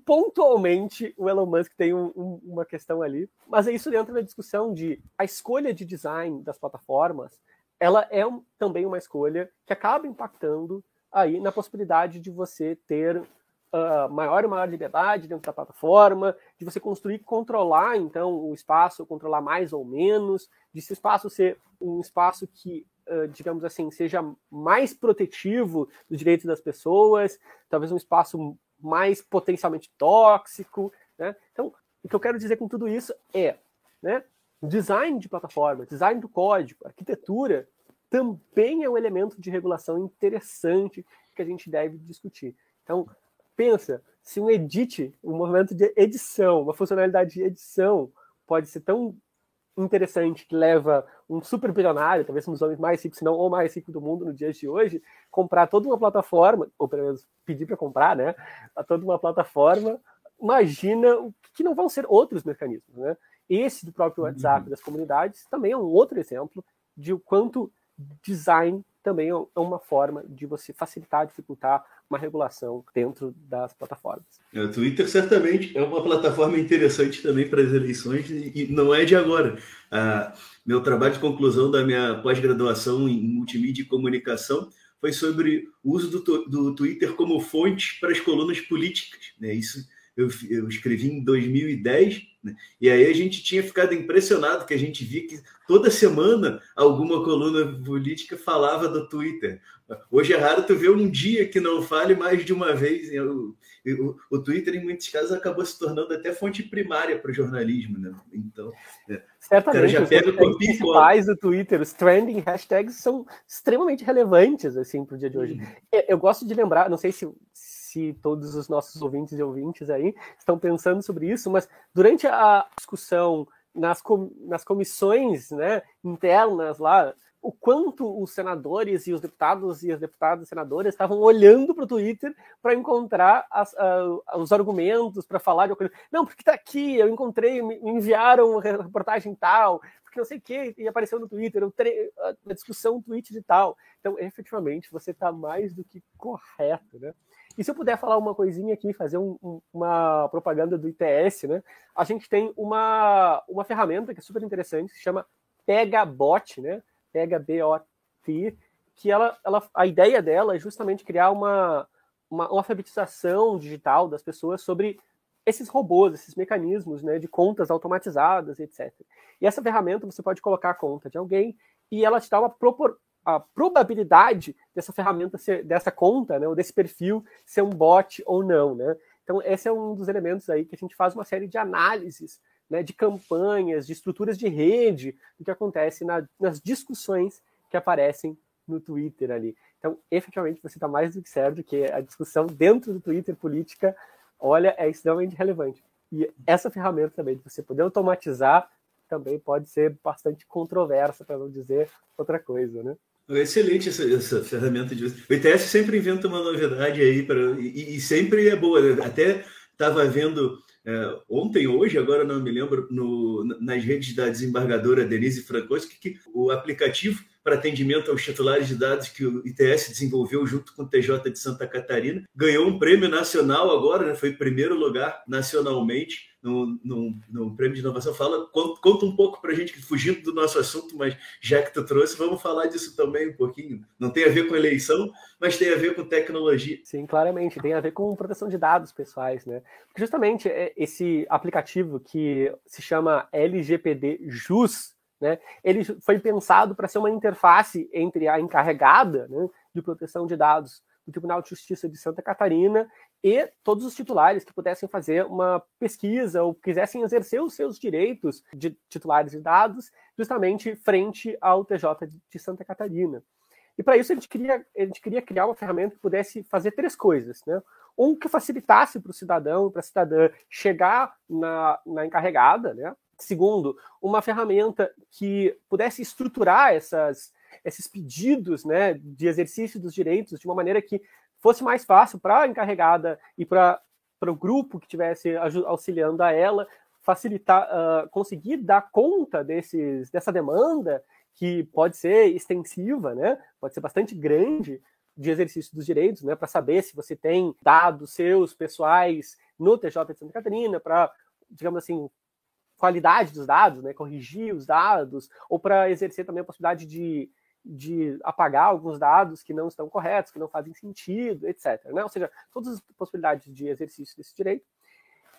pontualmente, o Elon Musk tem um, um, uma questão ali, mas é isso dentro da discussão de a escolha de design das plataformas, ela é também uma escolha que acaba impactando aí na possibilidade de você ter uh, maior e maior liberdade dentro da plataforma, de você construir controlar, então, o espaço, controlar mais ou menos, de esse espaço ser um espaço que, digamos assim, seja mais protetivo dos direitos das pessoas, talvez um espaço mais potencialmente tóxico, né? Então, o que eu quero dizer com tudo isso é, né, design de plataforma, design do código, arquitetura, também é um elemento de regulação interessante que a gente deve discutir. Então, pensa, se um edit, um movimento de edição, uma funcionalidade de edição pode ser tão interessante que leva um super bilionário, talvez um dos homens mais ricos, se não o mais rico do mundo no dia de hoje, comprar toda uma plataforma, ou pelo menos pedir para comprar, né? A toda uma plataforma, imagina o que não vão ser outros mecanismos, né? Esse do próprio. WhatsApp uhum. das comunidades também é um outro exemplo de o quanto design também é uma forma de você facilitar, dificultar uma regulação dentro das plataformas. É, o Twitter certamente é uma plataforma interessante também para as eleições e não é de agora. Ah, meu trabalho de conclusão da minha pós-graduação em multimídia e comunicação foi sobre o uso do, do Twitter como fonte para as colunas políticas. Né? Isso eu, eu escrevi em 2010, né? e aí a gente tinha ficado impressionado que a gente via que toda semana alguma coluna política falava do Twitter. Hoje é raro tu ver um dia que não fale mais de uma vez. O, o, o Twitter, em muitos casos, acabou se tornando até fonte primária para o jornalismo. Né? Então, é, Certamente, já pega os principais do Twitter, os trending hashtags são extremamente relevantes assim, para o dia de hoje. Uhum. Eu gosto de lembrar, não sei se se todos os nossos ouvintes e ouvintes aí estão pensando sobre isso, mas durante a discussão nas, com, nas comissões né, internas lá, o quanto os senadores e os deputados e as deputadas e senadoras estavam olhando para o Twitter para encontrar as, uh, os argumentos, para falar de coisa. Não, porque está aqui, eu encontrei, me enviaram reportagem tal, porque não sei o que, e apareceu no Twitter, a discussão tweet de tal. Então, efetivamente, você está mais do que correto, né? E se eu puder falar uma coisinha aqui, fazer um, um, uma propaganda do ITS, né? A gente tem uma, uma ferramenta que é super interessante, que se chama PegaBot, né? Pega-B-O-T, que ela, ela, a ideia dela é justamente criar uma, uma, uma alfabetização digital das pessoas sobre esses robôs, esses mecanismos né, de contas automatizadas, etc. E essa ferramenta você pode colocar a conta de alguém e ela te dá uma, propor, a probabilidade dessa ferramenta ser, dessa conta, né, ou desse perfil ser um bot ou não, né? Então esse é um dos elementos aí que a gente faz uma série de análises, né, de campanhas, de estruturas de rede, do que acontece na, nas discussões que aparecem no Twitter ali. Então, efetivamente, você está mais do que certo que a discussão dentro do Twitter política, olha, é extremamente relevante. E essa ferramenta também, de você poder automatizar, também pode ser bastante controversa, para não dizer outra coisa, né? Excelente essa, essa ferramenta de. O ITS sempre inventa uma novidade aí para e, e, sempre é boa. Né? Até estava vendo é, ontem, hoje, agora não me lembro, no, nas redes da desembargadora Denise Frankowski, que o aplicativo para atendimento aos titulares de dados que o ITS desenvolveu junto com o TJ de Santa Catarina. Ganhou um prêmio nacional agora, né? foi primeiro lugar nacionalmente no, no, no prêmio de inovação. Fala, conta, um pouco para a gente, fugindo do nosso assunto, mas já que tu trouxe, vamos falar disso também um pouquinho. Não tem a ver com eleição, mas tem a ver com tecnologia. Sim, claramente, tem a ver com proteção de dados pessoais, né? Porque justamente é esse aplicativo que se chama LGPD JUS, né? Ele foi pensado para ser uma interface entre a encarregada né, de proteção de dados do Tribunal de Justiça de Santa Catarina e todos os titulares que pudessem fazer uma pesquisa ou quisessem exercer os seus direitos de titulares de dados justamente frente ao TJ de Santa Catarina. E para isso a gente, queria, a gente queria criar uma ferramenta que pudesse fazer três coisas. Né? Um que facilitasse para o cidadão, para a cidadã chegar na, na encarregada, né? Segundo, uma ferramenta que pudesse estruturar essas, esses pedidos né, de exercício dos direitos de uma maneira que fosse mais fácil para a encarregada e para o grupo que estivesse auxiliando a ela facilitar, uh, conseguir dar conta desses, dessa demanda que pode ser extensiva, né? Pode ser bastante grande de exercício dos direitos, né? Para saber se você tem dados seus pessoais no TJ de Santa Catarina, para, digamos assim, qualidade dos dados, né, corrigir os dados, ou para exercer também a possibilidade de, de apagar alguns dados que não estão corretos, que não fazem sentido, etc. Né? Ou seja, todas as possibilidades de exercício desse direito.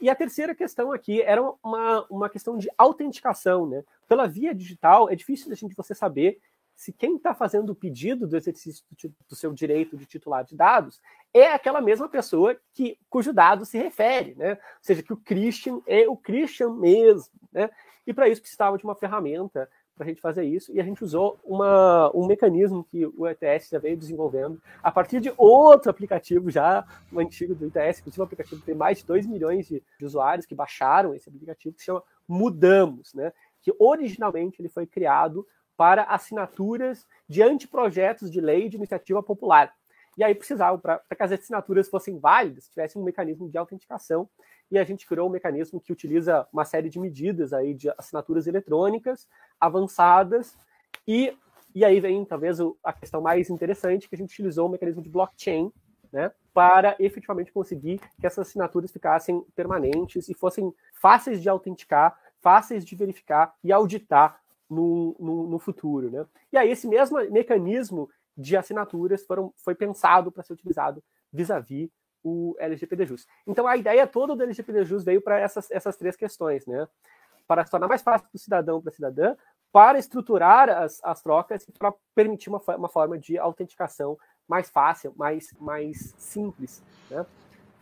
E a terceira questão aqui era uma, uma questão de autenticação. Né? Pela via digital, é difícil a gente você saber se quem está fazendo o pedido do exercício do, do, seu direito de titular de dados é aquela mesma pessoa que cujo dado se refere, né? Ou seja, que o Christian é o Christian mesmo, né? E para isso precisava de uma ferramenta para a gente fazer isso, e a gente usou uma, um mecanismo que o ETS já veio desenvolvendo a partir de outro aplicativo já, o antigo do ETS, inclusive um aplicativo que tem mais de 2 milhões de, de usuários que baixaram esse aplicativo, que se chama Mudamos, né? que originalmente ele foi criado para assinaturas de anteprojetos de lei de iniciativa popular. E aí precisava, para que as assinaturas fossem válidas, tivesse um mecanismo de autenticação e a gente criou um mecanismo que utiliza uma série de medidas aí de assinaturas eletrônicas avançadas e e aí vem talvez a questão mais interessante que a gente utilizou o mecanismo de blockchain, né, para efetivamente conseguir que essas assinaturas ficassem permanentes e fossem fáceis de autenticar, fáceis de verificar e auditar no, no, no futuro, né? E aí esse mesmo mecanismo de assinaturas foram, foi pensado para ser utilizado vis-à-vis -vis o LGPD Jus. Então a ideia toda do LGPD Jus veio para essas, essas três questões, né? Para se tornar mais fácil para o cidadão para a cidadã, para estruturar as, as trocas e para permitir uma, uma forma de autenticação mais fácil, mais, mais simples, né?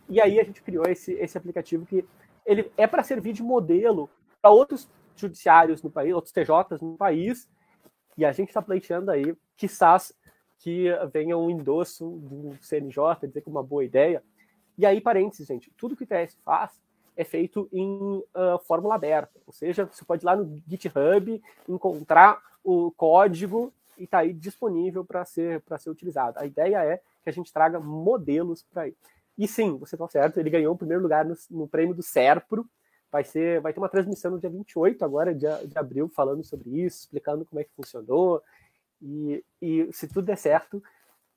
E aí a gente criou esse, esse aplicativo que ele é para servir de modelo para outros judiciários no país, outros TJs no país, e a gente está pleiteando aí, quizás que venha um endosso do CNJ, dizer que é uma boa ideia. E aí, parênteses, gente, tudo que o ITS faz é feito em uh, fórmula aberta, ou seja, você pode ir lá no GitHub, encontrar o código e está aí disponível para ser, ser utilizado. A ideia é que a gente traga modelos para ele. E sim, você está certo, ele ganhou o primeiro lugar no, no, prêmio do SERPRO. Vai, ser, vai ter uma transmissão no dia 28 agora de abril falando sobre isso, explicando como é que funcionou, e, e se tudo der certo,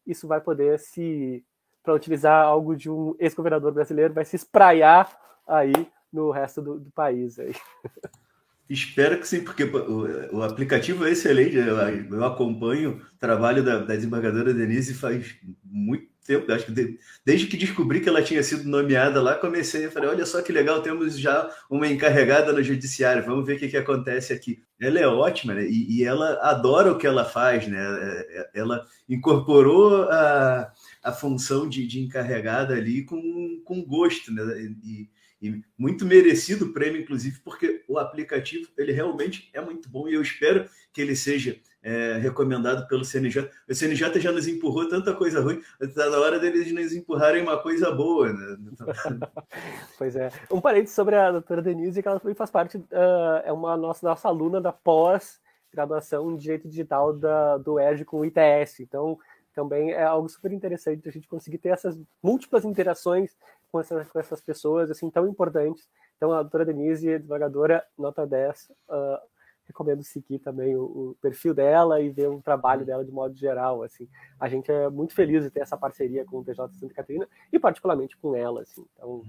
isso vai poder se, para utilizar algo de um ex-governador brasileiro, vai se espraiar aí no resto do, do país. Aí. [laughs] Espero que sim, porque o, aplicativo é excelente. Eu, eu acompanho o trabalho da, desembargadora Denise faz muito tempo. Acho que de, desde que descobri que ela tinha sido nomeada lá, comecei a falar: olha só que legal, temos já uma encarregada no judiciário, vamos ver o que, que acontece aqui. Ela é ótima, né? E, e ela adora o que ela faz, né? É, é, ela incorporou a, a função de, de encarregada ali com, com gosto, né? E, e muito merecido o prêmio, inclusive, porque o aplicativo ele realmente é muito bom e eu espero que ele seja é, recomendado pelo CNJ. O CNJ já nos empurrou tanta coisa ruim, está na hora deles nos empurrarem uma coisa boa. Né? [laughs] pois é. Um parênteses sobre a doutora Denise, que ela também faz parte, uh, é uma nossa, nossa aluna da pós-graduação em Direito Digital da, do ERG com o ITS. Então, também é algo super interessante a gente conseguir ter essas múltiplas interações com, essa, com essas pessoas assim tão importantes. Então, a doutora Denise, advogadora, nota 10, uh, recomendo seguir também o, o, perfil dela e ver o trabalho dela de modo geral. Assim, a gente é muito feliz de ter essa parceria com o TJ Santa Catarina e particularmente com ela. Assim, então,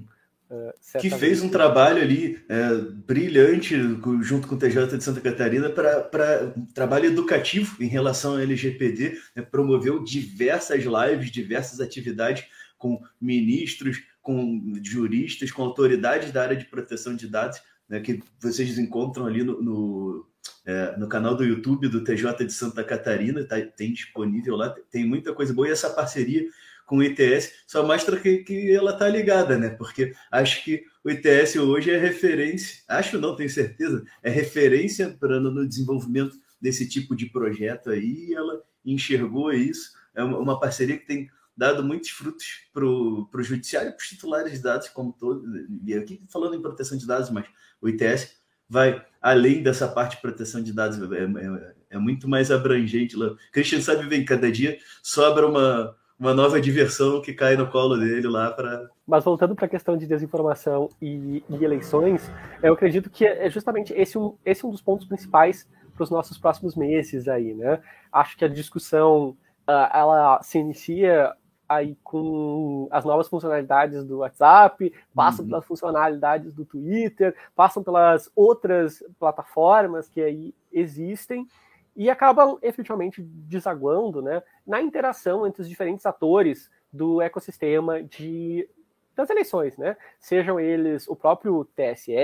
uh, que fez um trabalho ali é, brilhante junto com o TJ de Santa Catarina para um trabalho educativo em relação ao LGPD, né, promoveu diversas lives, diversas atividades com ministros, com juristas, com autoridades da área de proteção de dados, né, que vocês encontram ali no, no, é, no, canal do YouTube do TJ de Santa Catarina, tá, tem disponível lá, tem muita coisa boa, e essa parceria com o ITS só mostra que, que ela está ligada, né? Porque acho que o ITS hoje é referência, acho não, tenho certeza, é referência para no desenvolvimento desse tipo de projeto aí, e ela enxergou isso, é uma, uma parceria que tem dado muitos frutos para o judiciário para os titulares de dados como todo. E aqui falando em proteção de dados, mas o ITS vai além dessa parte de proteção de dados, é, é, é muito mais abrangente. Lá. Christian sabe bem, cada dia sobra uma, uma nova diversão que cai no colo dele lá para. Mas voltando para a questão de desinformação e, e, eleições, eu acredito que é justamente esse um, esse um dos pontos principais para os nossos próximos meses aí, né? Acho que a discussão uh, ela se inicia aí com as novas funcionalidades do WhatsApp, passam uhum. pelas funcionalidades do Twitter, passam pelas outras plataformas que aí existem e acabam efetivamente desaguando né, na interação entre os diferentes atores do ecossistema de das eleições, né? Sejam eles o próprio TSE,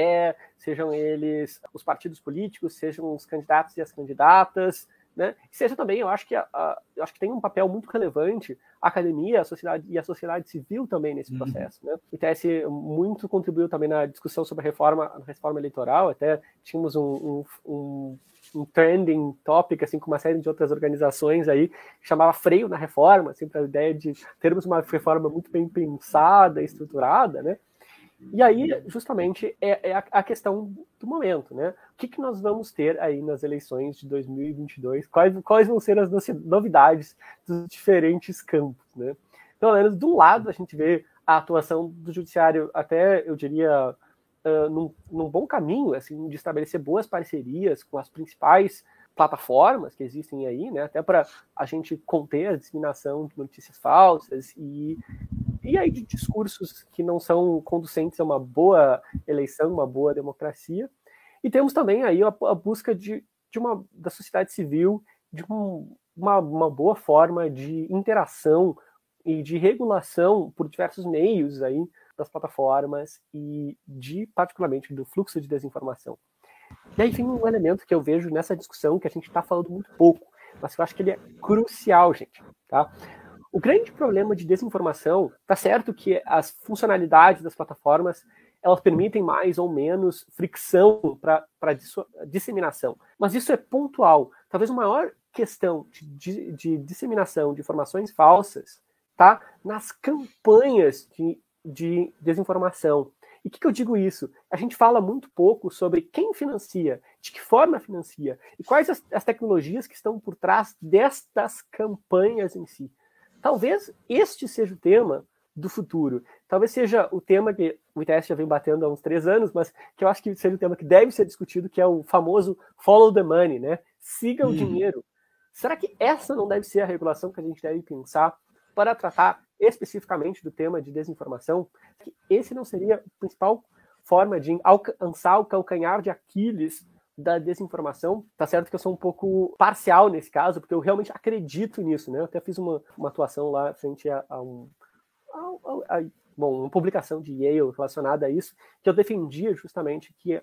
sejam eles os partidos políticos, sejam os candidatos e as candidatas, né? Seja também, eu acho que a, a, eu acho que tem um papel muito relevante a academia, a sociedade e a sociedade civil também nesse uhum. processo, né? O TS muito contribuiu também na discussão sobre a reforma, a reforma eleitoral, até tínhamos um, um, um um trending topic, assim, com uma série de outras organizações aí, que chamava freio na reforma, assim, para a ideia de termos uma reforma muito bem pensada, estruturada, né? E aí, justamente, é, é a, a, questão do momento, né? O que, que nós vamos ter aí nas eleições de 2022? Quais, quais vão ser as novidades dos diferentes campos, né? Pelo menos, do lado, a gente vê a atuação do judiciário, até, eu diria, uh, num, num bom caminho, assim, de estabelecer boas parcerias com as principais plataformas que existem aí, né? Até para a gente conter a disseminação de notícias falsas e, e aí de discursos que não são conducentes a uma boa eleição, uma boa democracia. E temos também aí a, a busca de, de uma da sociedade civil de um, uma, uma boa forma de interação e de regulação por diversos meios aí das plataformas e de particularmente do fluxo de desinformação. E aí vem um elemento que eu vejo nessa discussão que a gente está falando muito pouco, mas que eu acho que ele é crucial, gente. Tá? O grande problema de desinformação, tá certo que as funcionalidades das plataformas elas permitem mais ou menos fricção para disseminação, mas isso é pontual. Talvez a maior questão de, de, de disseminação de informações falsas tá nas campanhas de, de desinformação. E o que, que, eu digo isso? A gente fala muito pouco sobre quem financia, de que forma financia e quais as, as tecnologias que estão por trás destas campanhas em si. Talvez este seja o tema do futuro. Talvez seja o tema que o ITS já vem batendo há uns três anos, mas que eu acho que seja o tema que deve ser discutido, que é o famoso follow the money, né? Siga o uhum. dinheiro. Será que essa não deve ser a regulação que a gente deve pensar para tratar especificamente do tema de desinformação, que esse não seria a principal forma de alcançar o calcanhar de Aquiles da desinformação. Tá certo que eu sou um pouco parcial nesse caso, porque eu realmente acredito nisso, né? Eu até fiz uma, uma atuação lá frente a, a um. A, a, bom, uma publicação de Yale relacionada a isso, que eu defendia justamente que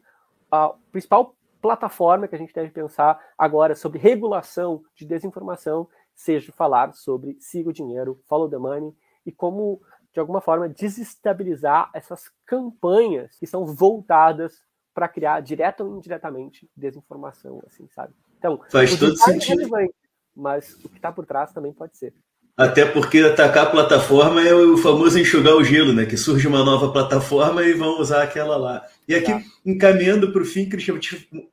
a principal plataforma que a gente deve pensar agora sobre regulação de desinformação seja falar sobre siga o dinheiro, follow the money e como, de alguma forma, desestabilizar essas campanhas que são voltadas para criar, direta ou indiretamente, desinformação, assim, sabe? Então, faz todo sentido. É mas o que está por trás também pode ser. Até porque atacar a plataforma é o famoso enxugar o gelo, né? Que surge uma nova plataforma e vão usar aquela lá. E aqui, tá. encaminhando para o fim, Cristian,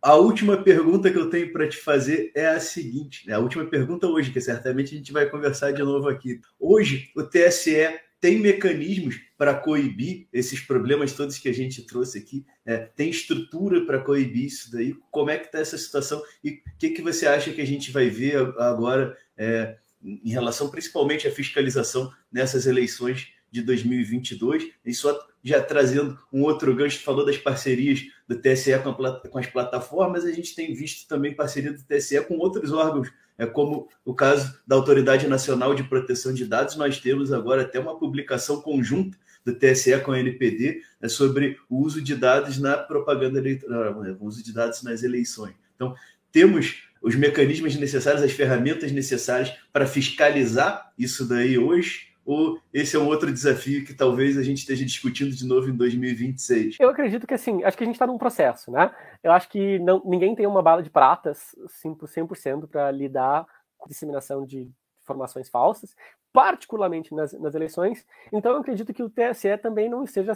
a última pergunta que eu tenho para te fazer é a seguinte: né? a última pergunta hoje, que certamente a gente vai conversar de novo aqui. Hoje, o TSE tem mecanismos para coibir esses problemas todos que a gente trouxe aqui? É, tem estrutura para coibir isso daí? Como é que está essa situação? E o que, que você acha que a gente vai ver agora? É, em relação principalmente à fiscalização nessas eleições de 2022. E só já trazendo um outro gancho, falou das parcerias do TSE com, a, com, as plataformas, a gente tem visto também parceria do TSE com outros órgãos, é como o caso da Autoridade Nacional de Proteção de Dados, nós temos agora até uma publicação conjunta do TSE com a NPD é sobre o uso de dados na propaganda eleitoral, o uso de dados nas eleições. Então, temos os mecanismos necessários, as ferramentas necessárias para fiscalizar isso daí hoje? Ou esse é um outro desafio que talvez a gente esteja discutindo de novo em 2026? Eu acredito que assim, acho que a gente está num processo, né? Eu acho que não, ninguém tem uma bala de prata 100% para lidar com disseminação de informações falsas, particularmente nas, nas eleições. Então eu acredito que o TSE também não esteja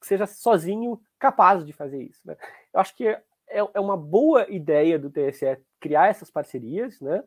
seja sozinho capaz de fazer isso. Né? Eu acho que é, é uma boa ideia do TSE criar essas parcerias, né?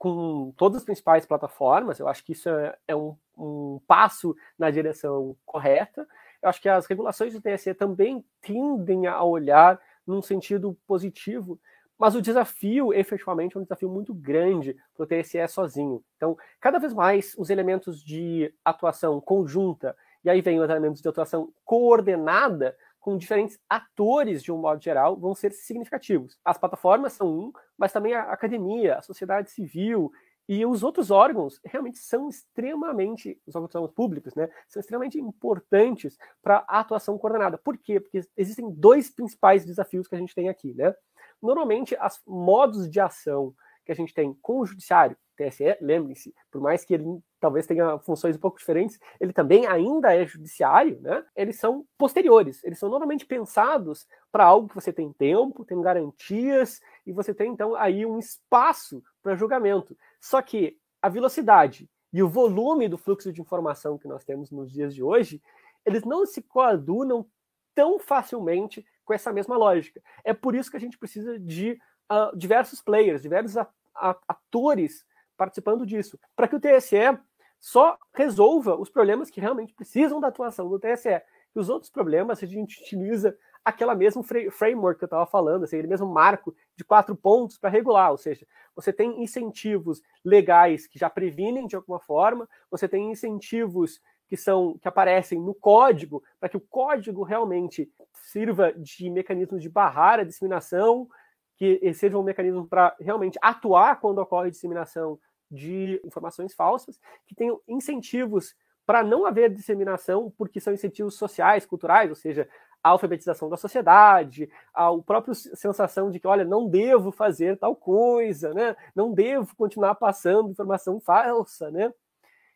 Com todas as principais plataformas, eu acho que isso é, é um, um passo na direção correta. Eu acho que as regulações do TSE também tendem a olhar num sentido positivo, mas o desafio, efetivamente, é um desafio muito grande para o TSE sozinho. Então, cada vez mais, os elementos de atuação conjunta, e aí vem os elementos de atuação coordenada, com diferentes atores, de um modo geral, vão ser significativos. As plataformas são um, mas também a academia, a sociedade civil e os outros órgãos realmente são extremamente, os órgãos públicos, né, são extremamente importantes para a atuação coordenada. Por quê? Porque existem dois principais desafios que a gente tem aqui, né? Normalmente, os modos de ação que a gente tem com o judiciário, TSE, lembrem-se, por mais que ele talvez tenha funções um pouco diferentes, ele também ainda é judiciário, né? Eles são posteriores, eles são normalmente pensados para algo que você tem tempo, tem garantias e você tem então aí um espaço para julgamento. Só que a velocidade e o volume do fluxo de informação que nós temos nos dias de hoje, eles não se coadunam tão facilmente com essa mesma lógica. É por isso que a gente precisa de uh, diversos players, diversos atores participando disso, para que o TSE só resolva os problemas que realmente precisam da atuação do TSE. E os outros problemas a gente utiliza aquela mesmo framework que eu estava falando, assim, aquele mesmo marco de quatro pontos para regular, ou seja, você tem incentivos legais que já previnem de alguma forma, você tem incentivos que são que aparecem no código para que o código realmente sirva de mecanismo de barrar a disseminação, que seja um mecanismo para realmente atuar quando ocorre disseminação de informações falsas, que tenham incentivos para não haver disseminação, porque são incentivos sociais, culturais, ou seja, a alfabetização da sociedade, a própria sensação de que, olha, não devo fazer tal coisa, né? não devo continuar passando informação falsa, né?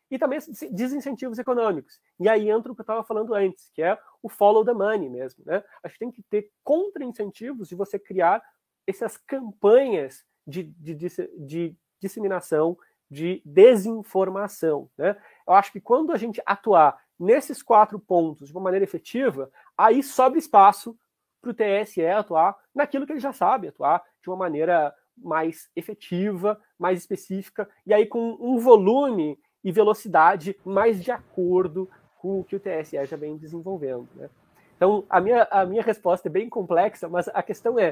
E também desincentivos econômicos. E aí entra o que eu estava falando antes, que é o follow the money mesmo, né? A gente tem que ter contra-incentivos de você criar essas campanhas de, de, de, de disseminação de desinformação, né? Eu acho que quando a gente atuar nesses quatro pontos de uma maneira efetiva, aí sobra espaço para o TSE atuar naquilo que ele já sabe atuar de uma maneira mais efetiva, mais específica, e aí com um volume e velocidade mais de acordo com o que o TSE já vem desenvolvendo. Né? Então, a minha, a minha resposta é bem complexa, mas a questão é,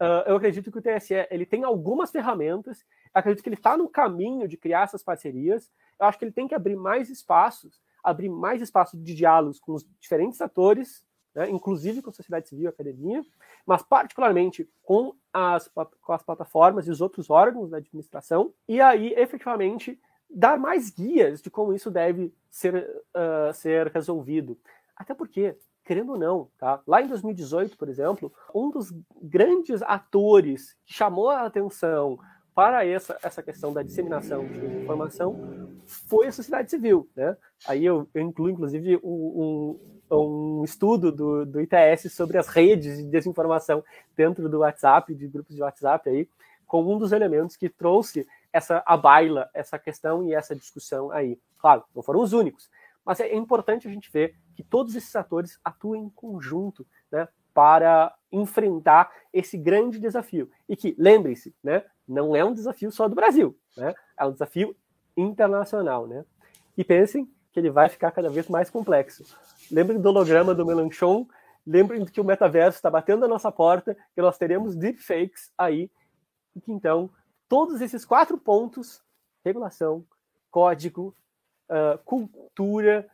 uh, eu acredito que o TSE ele tem algumas ferramentas, acredito que ele está no caminho de criar essas parcerias, eu acho que ele tem que abrir mais espaços abrir mais espaço de diálogos com os diferentes atores, né, inclusive com a sociedade civil e academia, mas particularmente com as, com as plataformas e os outros órgãos da administração, e aí efetivamente dar mais guias de como isso deve ser, uh, ser resolvido. Até porque, querendo ou não, tá? lá em 2018, por exemplo, um dos grandes atores que chamou a atenção para essa, essa questão da disseminação de informação foi a sociedade civil. Né? Aí eu, eu incluo, inclusive, um, um, um estudo do, do, ITS sobre as redes de desinformação dentro do WhatsApp, de grupos de WhatsApp, aí, como um dos elementos que trouxe essa a baila, essa questão e essa discussão aí. Claro, não foram os únicos, mas é importante a gente ver que todos esses atores atuem em conjunto, né, para enfrentar esse grande desafio. E que, lembre-se, né, não é um desafio só do Brasil, né? É um desafio internacional, né? E pensem que ele vai ficar cada vez mais complexo. Lembrem do holograma do Melanchon, lembrem que o metaverso está batendo a nossa porta, que nós teremos deepfakes aí, e que então todos esses quatro pontos, regulação, código, uh, cultura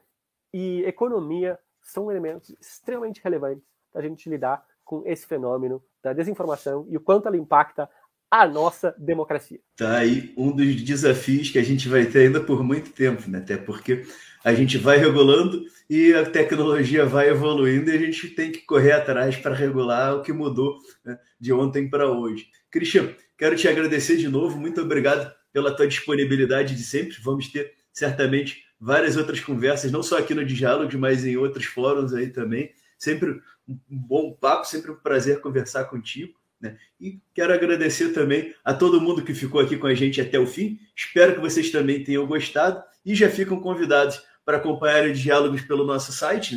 e economia, são elementos extremamente relevantes para a gente lidar com esse fenômeno da desinformação e o quanto ela impacta a nossa democracia. Tá aí um dos desafios que a gente vai ter ainda por muito tempo, né? Até porque a gente vai regulando e a tecnologia vai evoluindo e a gente tem que correr atrás para regular o que mudou né, de ontem para hoje. Cristian, quero te agradecer de novo, muito obrigado pela tua disponibilidade de sempre. Vamos ter certamente várias outras conversas, não só aqui no Diálogos, mas em outros fóruns aí também. Sempre um bom papo, sempre um prazer conversar contigo. Né? E quero agradecer também a todo mundo que ficou aqui com a gente até o fim. Espero que vocês também tenham gostado e já ficam convidados para acompanhar os diálogos pelo nosso site,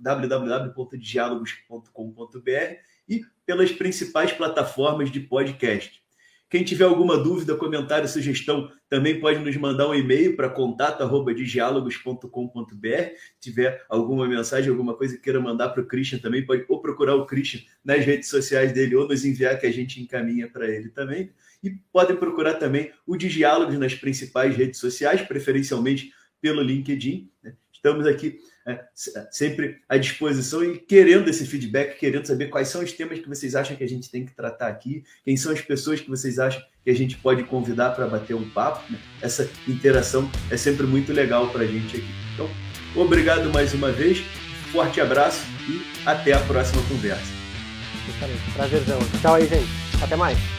www.diálogos.com.br e pelas principais plataformas de podcast. Quem tiver alguma dúvida, comentário, sugestão, também pode nos mandar um e-mail para contato@dialogos.com.br. tiver alguma mensagem, alguma coisa que queira mandar para o Christian também, pode ou procurar o Christian nas redes sociais dele ou nos enviar que a gente encaminha para ele também. E podem procurar também o Diálogos nas principais redes sociais, preferencialmente pelo LinkedIn. Né? Estamos aqui é, sempre à disposição e querendo esse feedback, querendo saber quais são os temas que vocês acham que a gente tem que tratar aqui, quem são as pessoas que vocês acham que a gente pode convidar para bater um papo. Né? Essa interação é sempre muito legal para a gente aqui. Então, obrigado mais uma vez, forte abraço e até a próxima conversa. Prazerzão. Tchau aí, gente. Até mais.